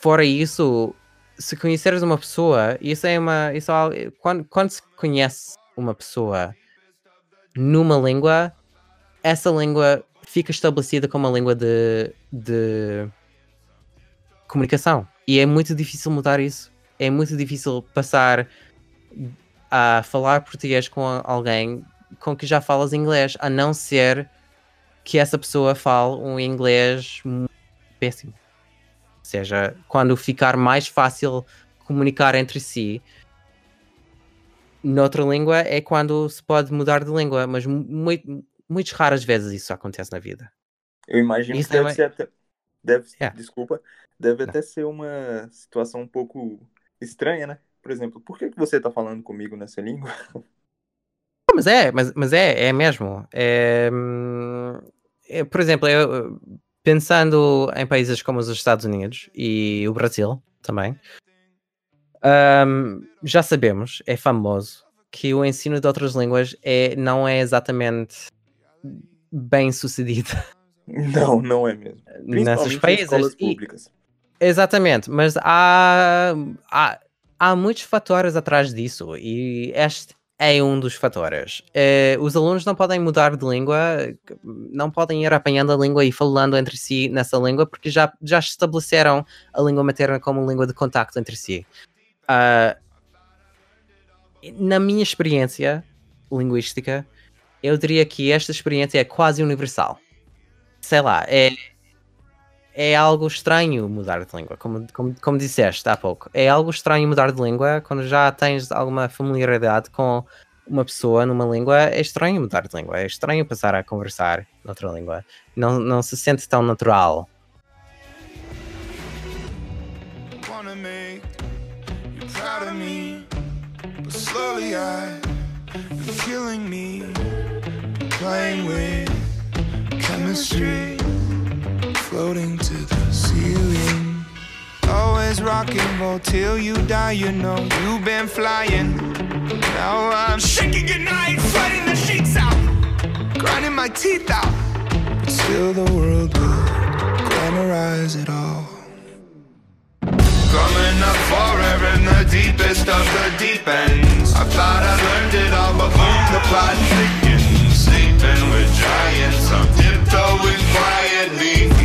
fora isso, se conheceres uma pessoa, isso é uma. Isso é, quando, quando se conhece uma pessoa numa língua, essa língua fica estabelecida como uma língua de, de comunicação. E é muito difícil mudar isso. É muito difícil passar a falar português com alguém com que já falas inglês, a não ser que essa pessoa fale um inglês péssimo. Ou seja, quando ficar mais fácil comunicar entre si, noutra língua é quando se pode mudar de língua, mas muito, muitas raras vezes isso acontece na vida. Eu imagino isso que deve é... ser até. Deve, yeah. Desculpa, deve Não. até ser uma situação um pouco estranha, né? Por exemplo, por que, que você está falando comigo nessa língua? <laughs> mas é, mas, mas é, é mesmo. É, é, por exemplo, eu, pensando em países como os Estados Unidos e o Brasil também, um, já sabemos, é famoso, que o ensino de outras línguas é, não é exatamente bem sucedido. <laughs> Não, não é mesmo. Nesses países. escolas públicas. E, exatamente, mas há, há, há muitos fatores atrás disso e este é um dos fatores. Uh, os alunos não podem mudar de língua, não podem ir apanhando a língua e falando entre si nessa língua, porque já, já estabeleceram a língua materna como língua de contacto entre si. Uh, na minha experiência linguística, eu diria que esta experiência é quase universal. Sei lá, é, é algo estranho mudar de língua, como, como, como disseste há pouco. É algo estranho mudar de língua quando já tens alguma familiaridade com uma pessoa numa língua. É estranho mudar de língua, é estranho passar a conversar noutra língua. Não, não se sente tão natural. me. Playing with chemistry, floating to the ceiling. Always rocking roll till you die, you know you've been flying. Now I'm shaking at night, fighting the sheets out, grinding my teeth out. But still the world will glamorize it all. Coming up forever in the deepest of the deep ends I thought I learned it all, but boom, the plot thickens Sleeping with giants, I'm tiptoeing quietly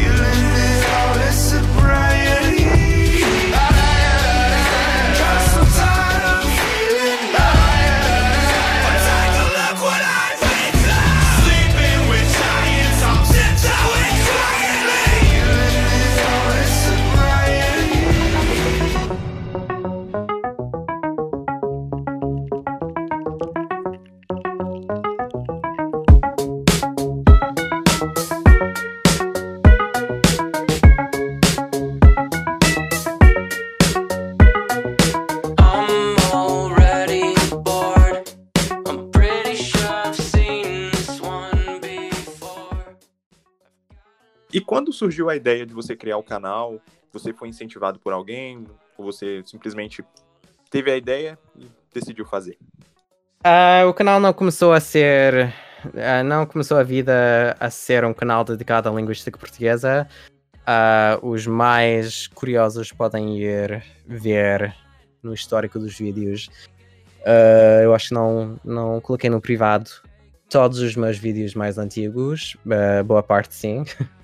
surgiu a ideia de você criar o canal, você foi incentivado por alguém? Ou você simplesmente teve a ideia e decidiu fazer? Ah, o canal não começou a ser. ah, não começou a vida a ser um canal dedicado à linguística portuguesa. Ah, os mais curiosos podem ir ver no histórico dos vídeos. Ah, eu acho que não, não coloquei no privado todos os meus vídeos mais antigos, ah, boa parte sim. <laughs>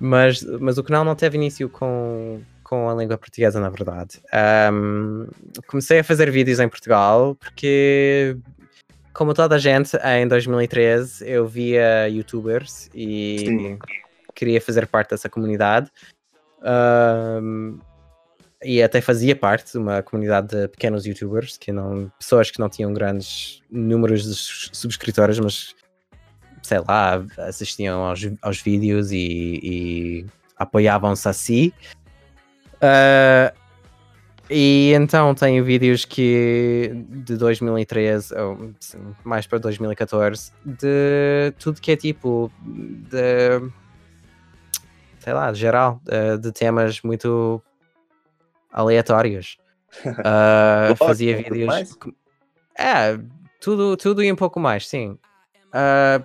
mas, mas o canal não teve início com, com a língua portuguesa, na verdade. Ahm, comecei a fazer vídeos em Portugal porque, como toda a gente, em 2013 eu via youtubers e Sim. queria fazer parte dessa comunidade. Ahm, e até fazia parte de uma comunidade de pequenos youtubers, que não, pessoas que não tinham grandes números de subscritores, mas sei lá, assistiam aos, aos vídeos e, e apoiavam-se a si. Ah, e então tenho vídeos que de 2013 ou sim, mais para 2014 de tudo que é tipo de sei lá, geral, de, de temas muito aleatórios. <laughs> Ah, falar fazia um vídeos. mais? É, tudo, tudo e um pouco mais, sim. Ah,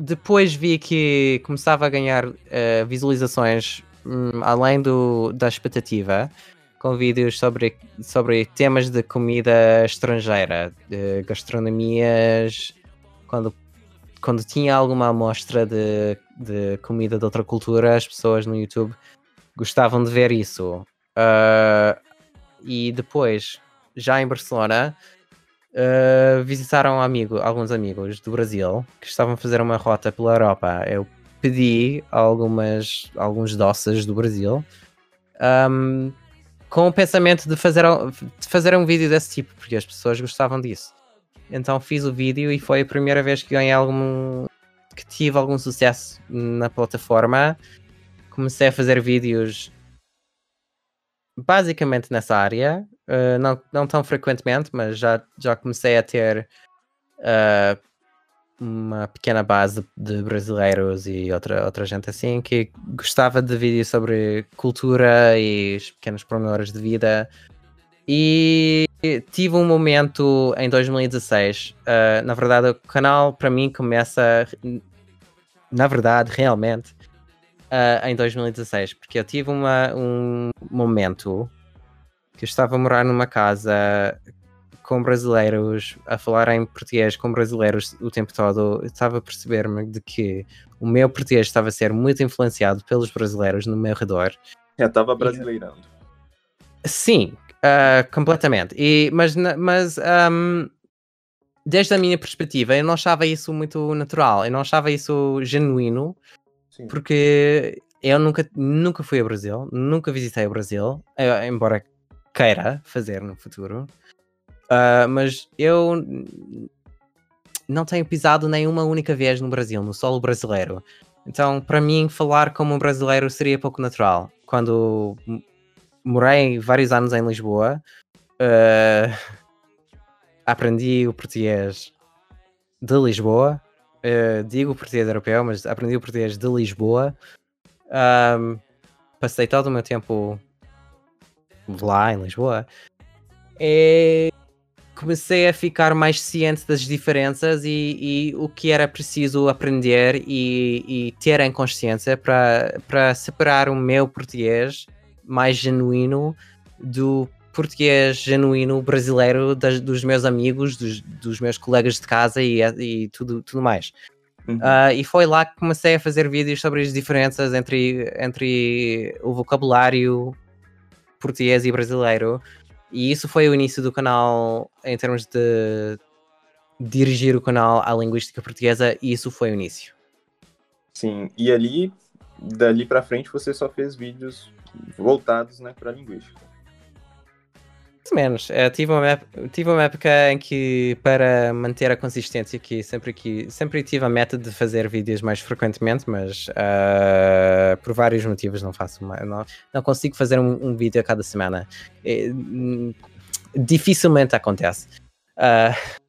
depois vi que começava a ganhar ah, visualizações hum, além do, da expectativa, com vídeos sobre, sobre temas de comida estrangeira, de gastronomias, quando, quando tinha alguma amostra de, de comida de outra cultura, as pessoas no YouTube gostavam de ver isso. Ah, e depois, já em Barcelona, uh, visitaram amigo, alguns amigos do Brasil que estavam a fazer uma rota pela Europa. Eu pedi algumas, alguns doces do Brasil um, com o pensamento de fazer, de fazer um vídeo desse tipo, porque as pessoas gostavam disso. Então fiz o vídeo e foi a primeira vez que ganhei algum. que tive algum sucesso na plataforma. Comecei a fazer vídeos basicamente nessa área, uh, não, não tão frequentemente, mas já, já comecei a ter uh, uma pequena base de brasileiros e outra, outra gente assim que gostava de vídeos sobre cultura e os pequenos pormenores de vida. E tive um momento em 2016. Uh, eh, na verdade, o canal para mim começa, na verdade, realmente, em 2016, porque eu tive uma, um momento que eu estava a morar numa casa com brasileiros, a falar em português com brasileiros o tempo todo, eu estava a perceber-me de que o meu português estava a ser muito influenciado pelos brasileiros no meu redor. Já estava brasileirando. Sim, uh, completamente. E, mas mas um, desde a minha perspectiva, eu não achava isso muito natural, eu não achava isso genuíno, Sim. porque eu nunca, nunca fui ao Brasil, nunca visitei o Brasil, eu, embora queira fazer no futuro. Uh, mas eu não tenho pisado nenhuma única vez no Brasil, no solo brasileiro. Então, para mim, falar como um brasileiro seria pouco natural. Quando morei vários anos em Lisboa, uh, aprendi o português de Lisboa. Uh, digo português europeu, mas aprendi o português de Lisboa. Um, passei todo o meu tempo lá em Lisboa. E comecei a ficar mais ciente das diferenças e, e o que era preciso aprender e, e ter em consciência para separar o meu português mais genuíno do português genuíno brasileiro das, dos meus amigos, dos, dos, meus colegas de casa e, e tudo, tudo mais. Uhum. Uh, e foi lá que comecei a fazer vídeos sobre as diferenças entre, entre o vocabulário português e brasileiro e isso foi o início do canal em termos de dirigir o canal à linguística portuguesa, e isso foi o início. Sim, e ali, dali para frente, você só fez vídeos voltados né, para linguística menos. Eu eh, tive, uma, tive uma época em que, para manter a consistência, que sempre, que, sempre tive a meta de fazer vídeos mais frequentemente, mas uh, por vários motivos não faço não, não consigo fazer um, um vídeo a cada semana. E, hum, dificilmente acontece. Uh,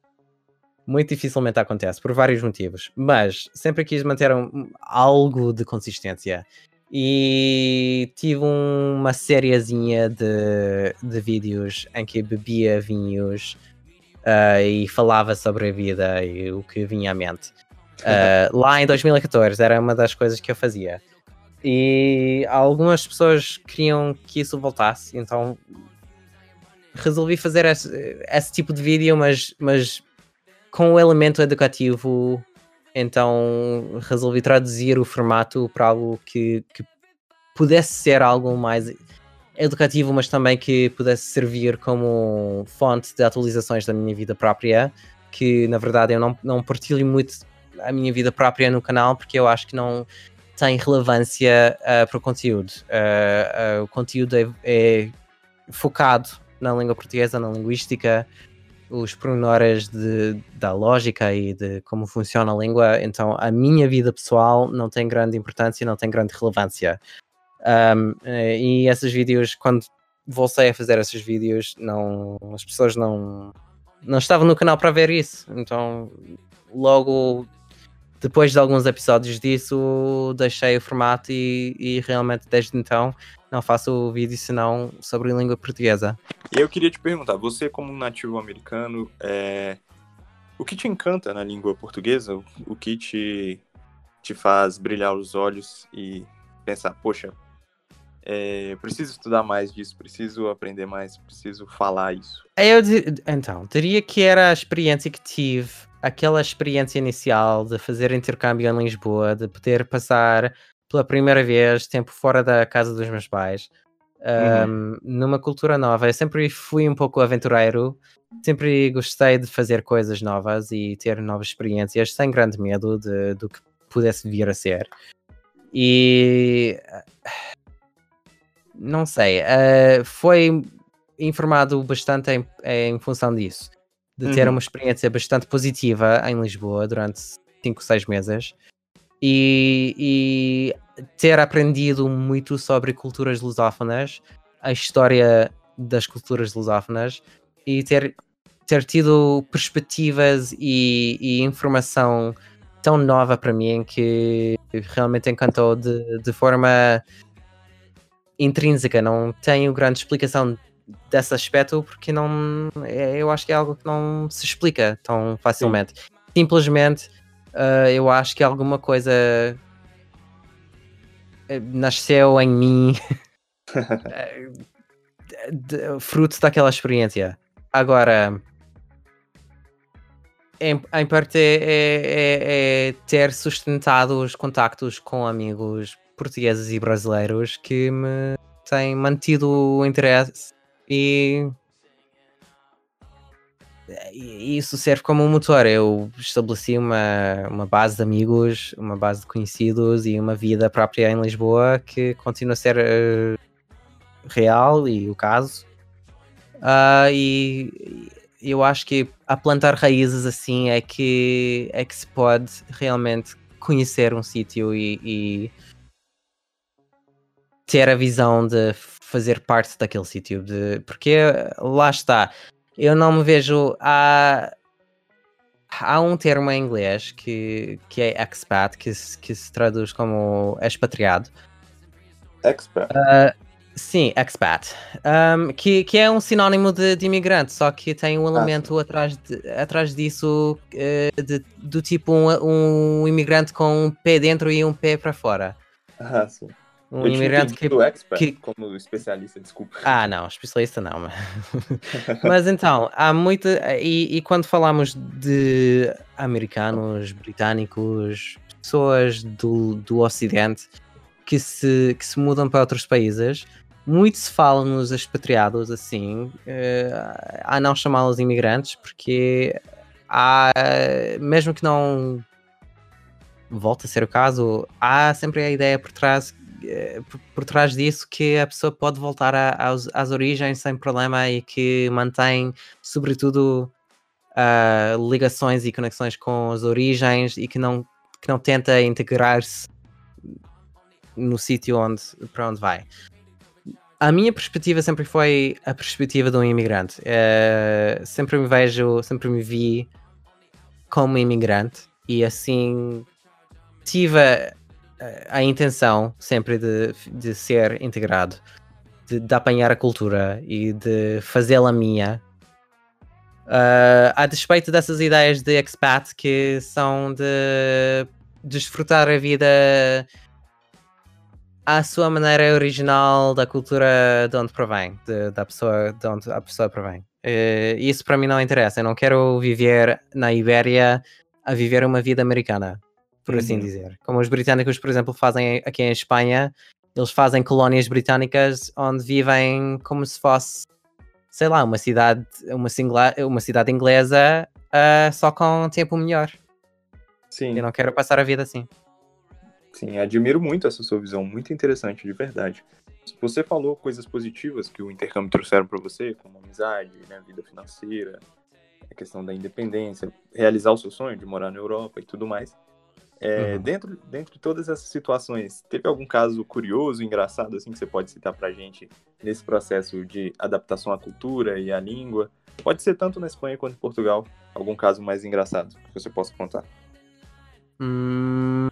muito dificilmente acontece, por vários motivos. Mas sempre quis manter um, algo de consistência e tive uma sériezinha de, de vídeos em que bebia vinhos uh, e falava sobre a vida e o que vinha à mente. <laughs> Uh, lá em 2014 era uma das coisas que eu fazia. E algumas pessoas queriam que isso voltasse, então resolvi fazer esse, esse tipo de vídeo, mas, mas com o elemento educativo então resolvi traduzir o formato para algo que, que pudesse ser algo mais educativo, mas também que pudesse servir como fonte de atualizações da minha vida própria, que na verdade eu não, não partilho muito a minha vida própria no canal, porque eu acho que não tem relevância uh, para o conteúdo. Uh, uh, o conteúdo é, é, focado na língua portuguesa, na linguística, os pormenores de, da lógica e de como funciona a língua, então a minha vida pessoal não tem grande importância, não tem grande relevância. Um, e esses vídeos, quando voltei a fazer esses vídeos, não, as pessoas não, não estavam no canal para ver isso. Então, logo depois de alguns episódios disso, deixei o formato e, e realmente desde então não faço vídeo senão sobre língua portuguesa. E eu queria te perguntar, você como um nativo americano, é... o que te encanta na língua portuguesa? O que te, te faz brilhar os olhos e pensar, poxa, é, preciso estudar mais disso, preciso aprender mais, preciso falar isso? Eu, então, diria que era a experiência que tive, aquela experiência inicial de fazer intercâmbio em Lisboa, de poder passar pela primeira vez tempo fora da casa dos meus pais. um, uhum. numa cultura nova. Eu sempre fui um pouco aventureiro, sempre gostei de fazer coisas novas e ter novas experiências sem grande medo de, do que pudesse vir a ser. E não sei, uh, foi informado bastante em, em função disso, de ter uhum. uma experiência bastante positiva em Lisboa durante 5, 6 meses e, e ter aprendido muito sobre culturas lusófonas, a história das culturas lusófonas e ter, ter tido perspectivas e, e informação tão nova para mim que realmente encantou de, de forma intrínseca. Não tenho grande explicação desse aspecto porque não é, eu acho que é algo que não se explica tão facilmente. Sim. Simplesmente uh, eu acho que alguma coisa eh, nasceu em mim <laughs> eh, fruto daquela experiência. Agora, em, em parte é, é, é, é, ter sustentado os contactos com amigos portugueses e brasileiros que me têm mantido o interesse e e isso serve como um motor. Eu estabeleci uma, uma base de amigos, uma base de conhecidos e uma vida própria em Lisboa que continua a ser uh, real e o caso. Uh, e eu acho que a plantar raízes assim é que, é que se pode realmente conhecer um sítio e, e ter a visão de fazer parte daquele sítio. Porque lá está eu não me vejo. Há, há um termo em inglês que, que é expat, que, que se traduz como expatriado. Expat? Uh, sim, expat. Um, que, que é um sinónimo de, de imigrante, só que tem um ah, elemento ah, atrás, de, atrás disso uh, de, do tipo um, um imigrante com um pé dentro e um pé para fora. Ah, sim. Um eu imigrante que, expert, que. Como especialista, desculpa. Ah, não, especialista não. Mas, <laughs> mas então, há muita. E, e, quando falamos de americanos, britânicos, pessoas do, do Ocidente que se, que se mudam para outros países, muito se fala nos expatriados assim, a não chamá-los imigrantes, porque há, mesmo que não volte a ser o caso, há sempre a ideia por trás eh, por, por, trás disso que a pessoa pode voltar a, às, às, origens sem problema e que mantém, sobretudo, uh, ligações e conexões com as origens e que não, que não tenta integrar-se no sítio onde, para onde vai. A minha perspectiva sempre foi a perspectiva de um imigrante. Uh, sempre me vejo, sempre me vi como imigrante e assim tive a intenção sempre de, de ser integrado, de, de apanhar a cultura e de fazê-la minha. Uh, a despeito dessas ideias de expat que são de desfrutar a vida à sua maneira original da cultura de onde provém, de, da pessoa de onde a pessoa provém. Uh, isso para mim não interessa. Eu não quero viver na Ibéria a viver uma vida americana por assim uhum. assim dizer. Como os britânicos, por exemplo, fazem aqui em Espanha, eles fazem colónias britânicas onde vivem como se fosse, sei lá, uma cidade, uma, singla, uma cidade inglesa uh, só com tempo melhor. Sim. Eu não quero passar a vida assim. Sim, admiro muito essa sua visão, muito interessante, de verdade. Você falou coisas positivas que o intercâmbio trouxeram para você, como amizade, né, vida financeira, a questão da independência, realizar o seu sonho de morar na Europa e tudo mais. É, uhum. dentro, dentro de todas essas situações, teve algum caso curioso, engraçado, assim, que você pode citar pra gente nesse processo de adaptação à cultura e à língua? Pode ser tanto na Espanha quanto em Portugal. Algum caso mais engraçado que você possa contar? Hum...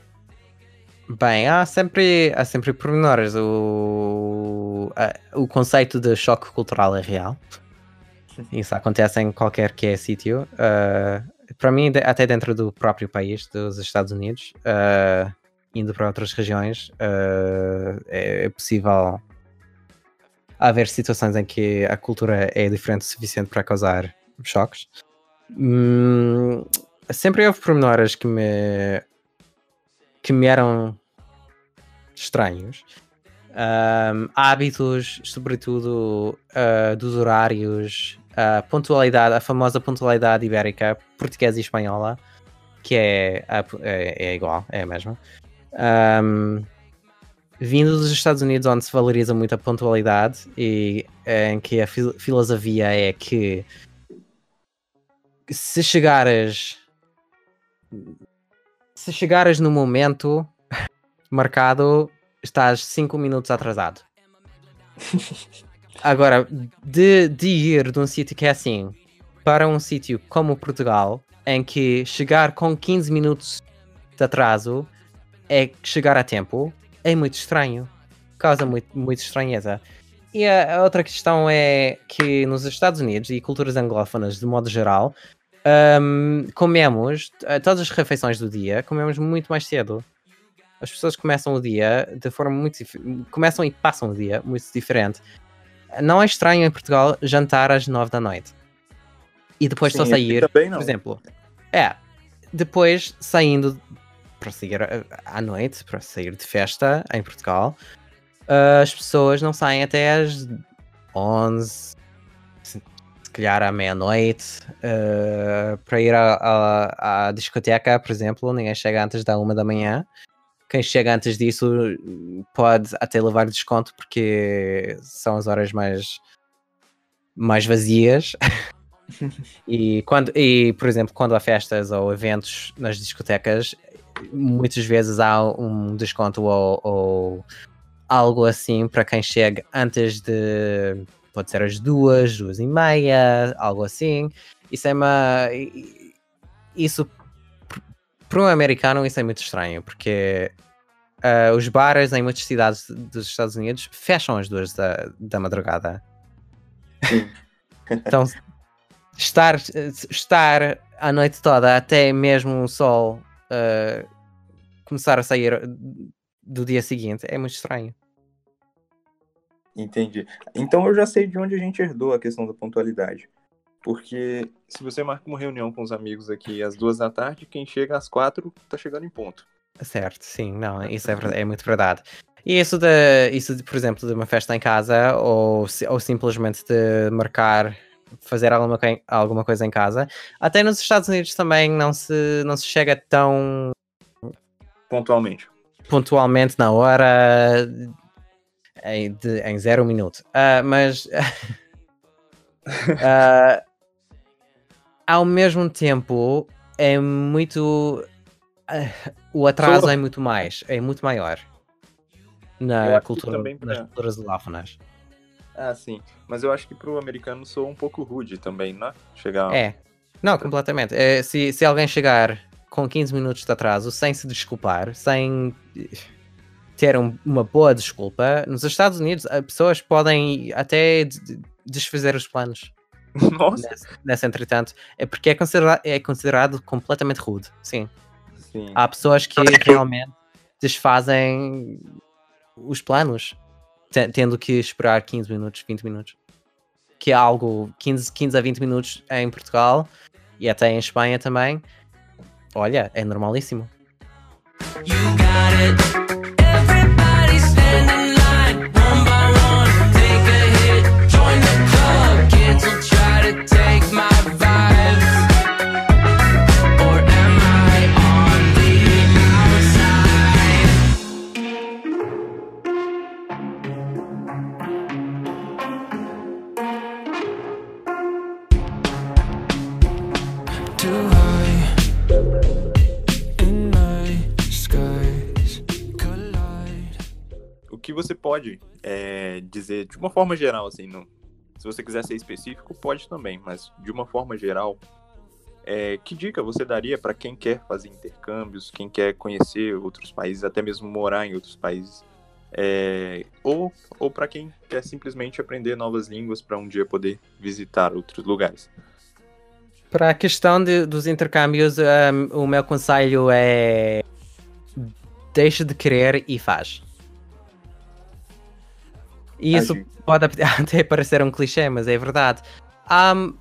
Bem, há sempre, há sempre pormenores. O, o conceito de choque cultural é real. <laughs> Isso acontece em qualquer que é sítio. Uh, para mim, até dentro do próprio país, dos Estados Unidos, uh, indo para outras regiões, uh, é, possível haver situações em que a cultura é diferente o suficiente para causar choques. Hum, sempre houve pormenores que me que me eram estranhos. um, hábitos, sobretudo uh, dos horários, a pontualidade, a famosa pontualidade ibérica, portuguesa e espanhola, que é, é, é igual, é a mesma. Um, vindo dos Estados Unidos, onde se valoriza muito a pontualidade e em que a filosofia é que se chegares se chegares no momento <laughs> marcado, estás 5 minutos atrasado. <laughs> Agora, de, de ir de um sítio que é assim para um sítio como Portugal, em que chegar com 15 minutos de atraso é chegar a tempo, é muito estranho. Causa muito, muito estranheza. E a, outra questão é que nos Estados Unidos e culturas anglófonas, de modo geral, um, comemos eh, todas as refeições do dia, comemos muito mais cedo. As pessoas começam o dia de forma muito começam e passam o dia muito diferente. Não é estranho em Portugal jantar às 9 da noite e depois Sim, só sair, por exemplo. É, depois saindo para sair à noite, para sair de festa em Portugal, as pessoas não saem até às 11, se calhar à meia-noite, uh, para ir à, discoteca, por exemplo. Ninguém chega antes da uma da manhã. Quem chega antes disso pode até levar desconto porque são as horas mais, mais vazias. <laughs> e, quando, e, por exemplo, quando há festas ou eventos nas discotecas, muitas vezes há um desconto ou, ou algo assim para quem chega antes de. Pode ser às duas, duas e meia, algo assim. Isso é uma. Isso. Para um americano, isso é muito estranho, porque uh, os bares em muitas cidades dos Estados Unidos fecham às duas da, da madrugada. <laughs> então, estar, estar a noite toda até mesmo o sol uh, começar a sair do dia seguinte é muito estranho. Entendi. Então eu já sei de onde a gente herdou a questão da pontualidade. Porque se você marca uma reunião com os amigos aqui às duas da tarde, quem chega às quatro tá chegando em ponto. Certo, sim, não, isso é, é muito verdade. E isso de, isso de, por exemplo, de uma festa em casa ou, ou simplesmente de marcar fazer alguma, alguma coisa em casa. Até nos Estados Unidos também não se, não se chega tão pontualmente. Pontualmente na hora em, de, em zero minuto. Uh, mas uh, <laughs> ao mesmo tempo é muito uh, o atraso é muito mais, é muito maior na cultura, nas culturas alófonas. Ah, sim. Mas eu acho que pro americano sou um pouco rude também, né? Chegar. É. Não, completamente. É, se, se alguém chegar com 15 minutos de atraso, sem se desculpar, sem ter um, uma boa desculpa, nos Estados Unidos, as pessoas podem até desfazer os planos. <laughs> Nossa. Nesse, nesse entretanto. É porque é considerado, é considerado completamente rude. Sim. sim. Há pessoas que realmente desfazem os planos tendo que esperar 15 minutos, 20 minutos. Que é algo 15, 15 a 20 minutos em Portugal e até em Espanha também. Olha, é normalíssimo. You got it. Pode é, dizer de uma forma geral, assim, se você quiser ser específico, pode também, mas de uma forma geral, é, que dica você daria para quem quer fazer intercâmbios, quem quer conhecer outros países, até mesmo morar em outros países, é, ou, ou para quem quer simplesmente aprender novas línguas para um dia poder visitar outros lugares? Para a questão de, dos intercâmbios, um, o meu conselho é deixa de querer e faz. E isso pode <laughs> até parecer um clichê, mas é verdade. Um,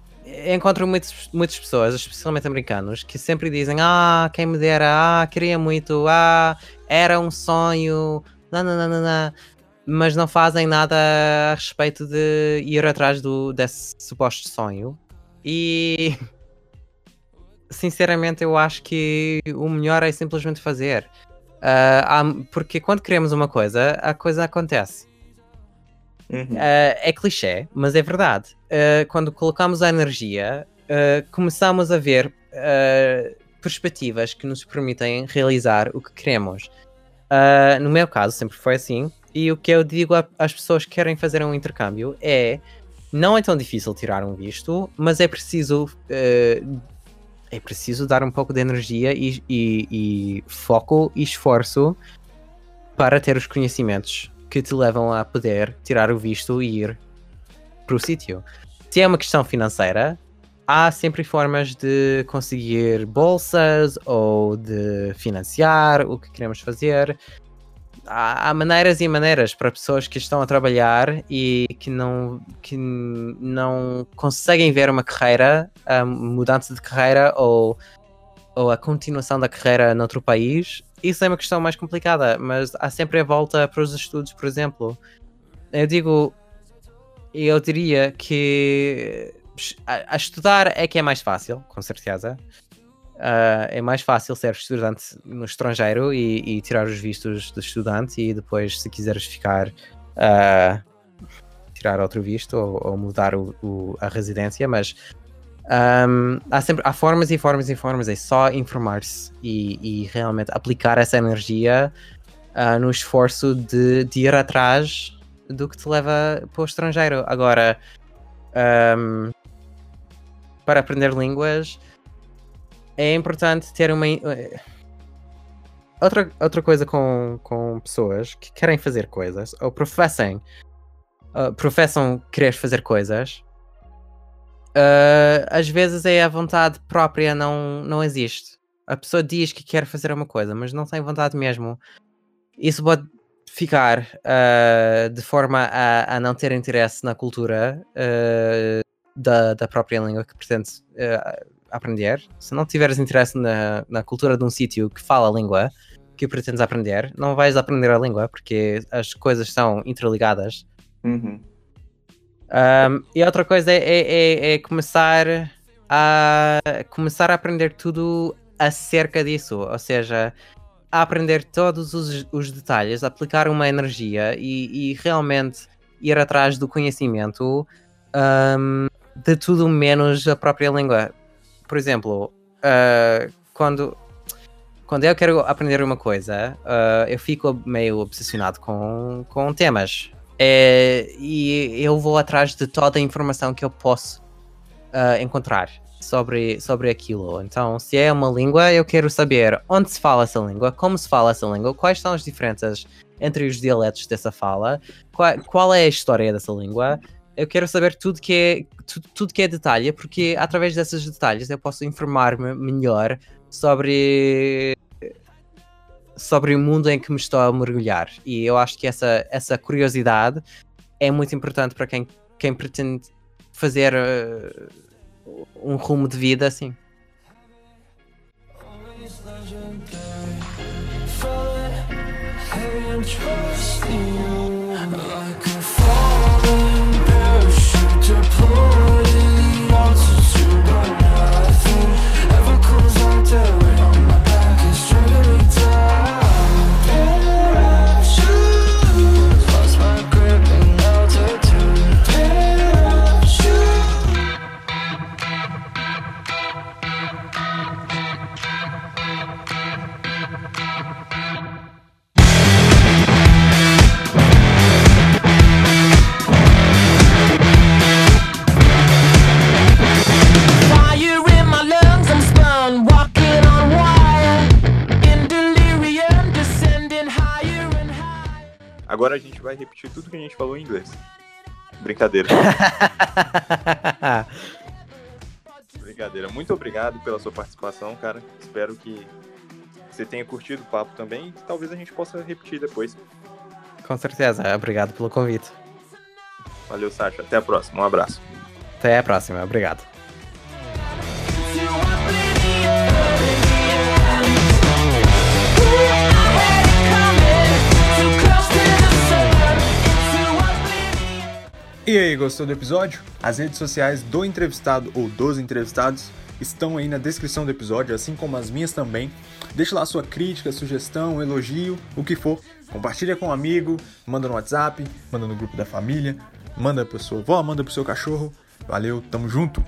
encontro muitas, muitas pessoas, especialmente americanos, que sempre dizem: Ah, quem me dera, ah, queria muito, ah, era um sonho, não. mas não fazem nada a respeito de ir atrás do, desse suposto sonho. E <laughs> sinceramente eu acho que o melhor é simplesmente fazer. Uh, porque quando queremos uma coisa, a coisa acontece. Uhum. Uh, é clichê, mas é verdade. Uh, quando colocamos a energia, começamos a ver perspectivas que nos permitem realizar o que queremos. no meu caso, sempre foi assim. E o que eu digo às pessoas que querem fazer um intercâmbio é: não é tão difícil tirar um visto, mas é preciso é preciso dar um pouco de energia e, e, e, foco e esforço para ter os conhecimentos que te levam a poder tirar o visto e ir para o sítio. Se é uma questão financeira, há sempre formas de conseguir bolsas ou de financiar o que queremos fazer há, maneiras e maneiras para pessoas que estão a trabalhar e que não, que não conseguem ver uma carreira, a mudança de carreira ou, ou a continuação da carreira noutro país. Isso é uma questão mais complicada, mas há sempre a volta para os estudos, por exemplo. Eu digo, eu diria que a, a estudar é que é mais fácil, com certeza. Uh, é mais fácil ser estudante no estrangeiro e, e, tirar os vistos de estudante e depois, se quiseres ficar, uh, tirar outro visto ou, ou mudar o, o, a residência, mas um, há sempre há formas e formas e formas, é só informar-se e, e, realmente aplicar essa energia uh, no esforço de, de, ir atrás do que te leva para o estrangeiro. Agora, um, para aprender línguas é importante ter uma. Eh, outra, outra coisa com, com pessoas que querem fazer coisas ou professem, uh, professam querer fazer coisas, uh, às vezes é a vontade própria não, não existe. A pessoa diz que quer fazer uma coisa, mas não tem vontade mesmo. Isso pode ficar uh, de forma a, a, não ter interesse na cultura da, da própria língua que pretende aprender, se não tiveres interesse na, na cultura de um sítio que fala a língua que pretendes aprender, não vais aprender a língua porque as coisas são interligadas. Uhum. Um, e outra coisa é, é, é, é, começar a começar a aprender tudo acerca disso, ou seja, a aprender todos os, os detalhes, aplicar uma energia e, e, realmente ir atrás do conhecimento um, de tudo menos a própria língua por exemplo, uh, quando, quando eu quero aprender uma coisa, uh, eu fico meio obsessionado com, com temas. É, e eu vou atrás de toda a informação que eu posso uh, encontrar sobre, sobre aquilo. Então, se é uma língua, eu quero saber onde se fala essa língua, como se fala essa língua, quais são as diferenças entre os dialetos dessa fala, qual, qual é a história dessa língua, eu quero saber tudo que é tudo, tudo que é detalhe, porque através desses detalhes eu posso informar-me melhor sobre sobre o mundo em que me estou a mergulhar. E eu acho que essa, essa curiosidade é muito importante para quem, quem pretende fazer uh, um rumo de vida assim. Agora a gente vai repetir tudo que a gente falou em inglês. Brincadeira. <laughs> Brincadeira. Muito obrigado pela sua participação, cara. Espero que você tenha curtido o papo também e talvez a gente possa repetir depois. Com certeza. Obrigado pelo convite. Valeu, Sasha. Até a próxima. Um abraço. Até a próxima. Obrigado. E aí, gostou do episódio? As redes sociais do entrevistado ou dos entrevistados estão aí na descrição do episódio, assim como as minhas também. Deixe lá sua crítica, sugestão, elogio, o que for. Compartilha com um amigo, manda no WhatsApp, manda no grupo da família, manda pro sua avó, manda pro seu cachorro. Valeu, tamo junto!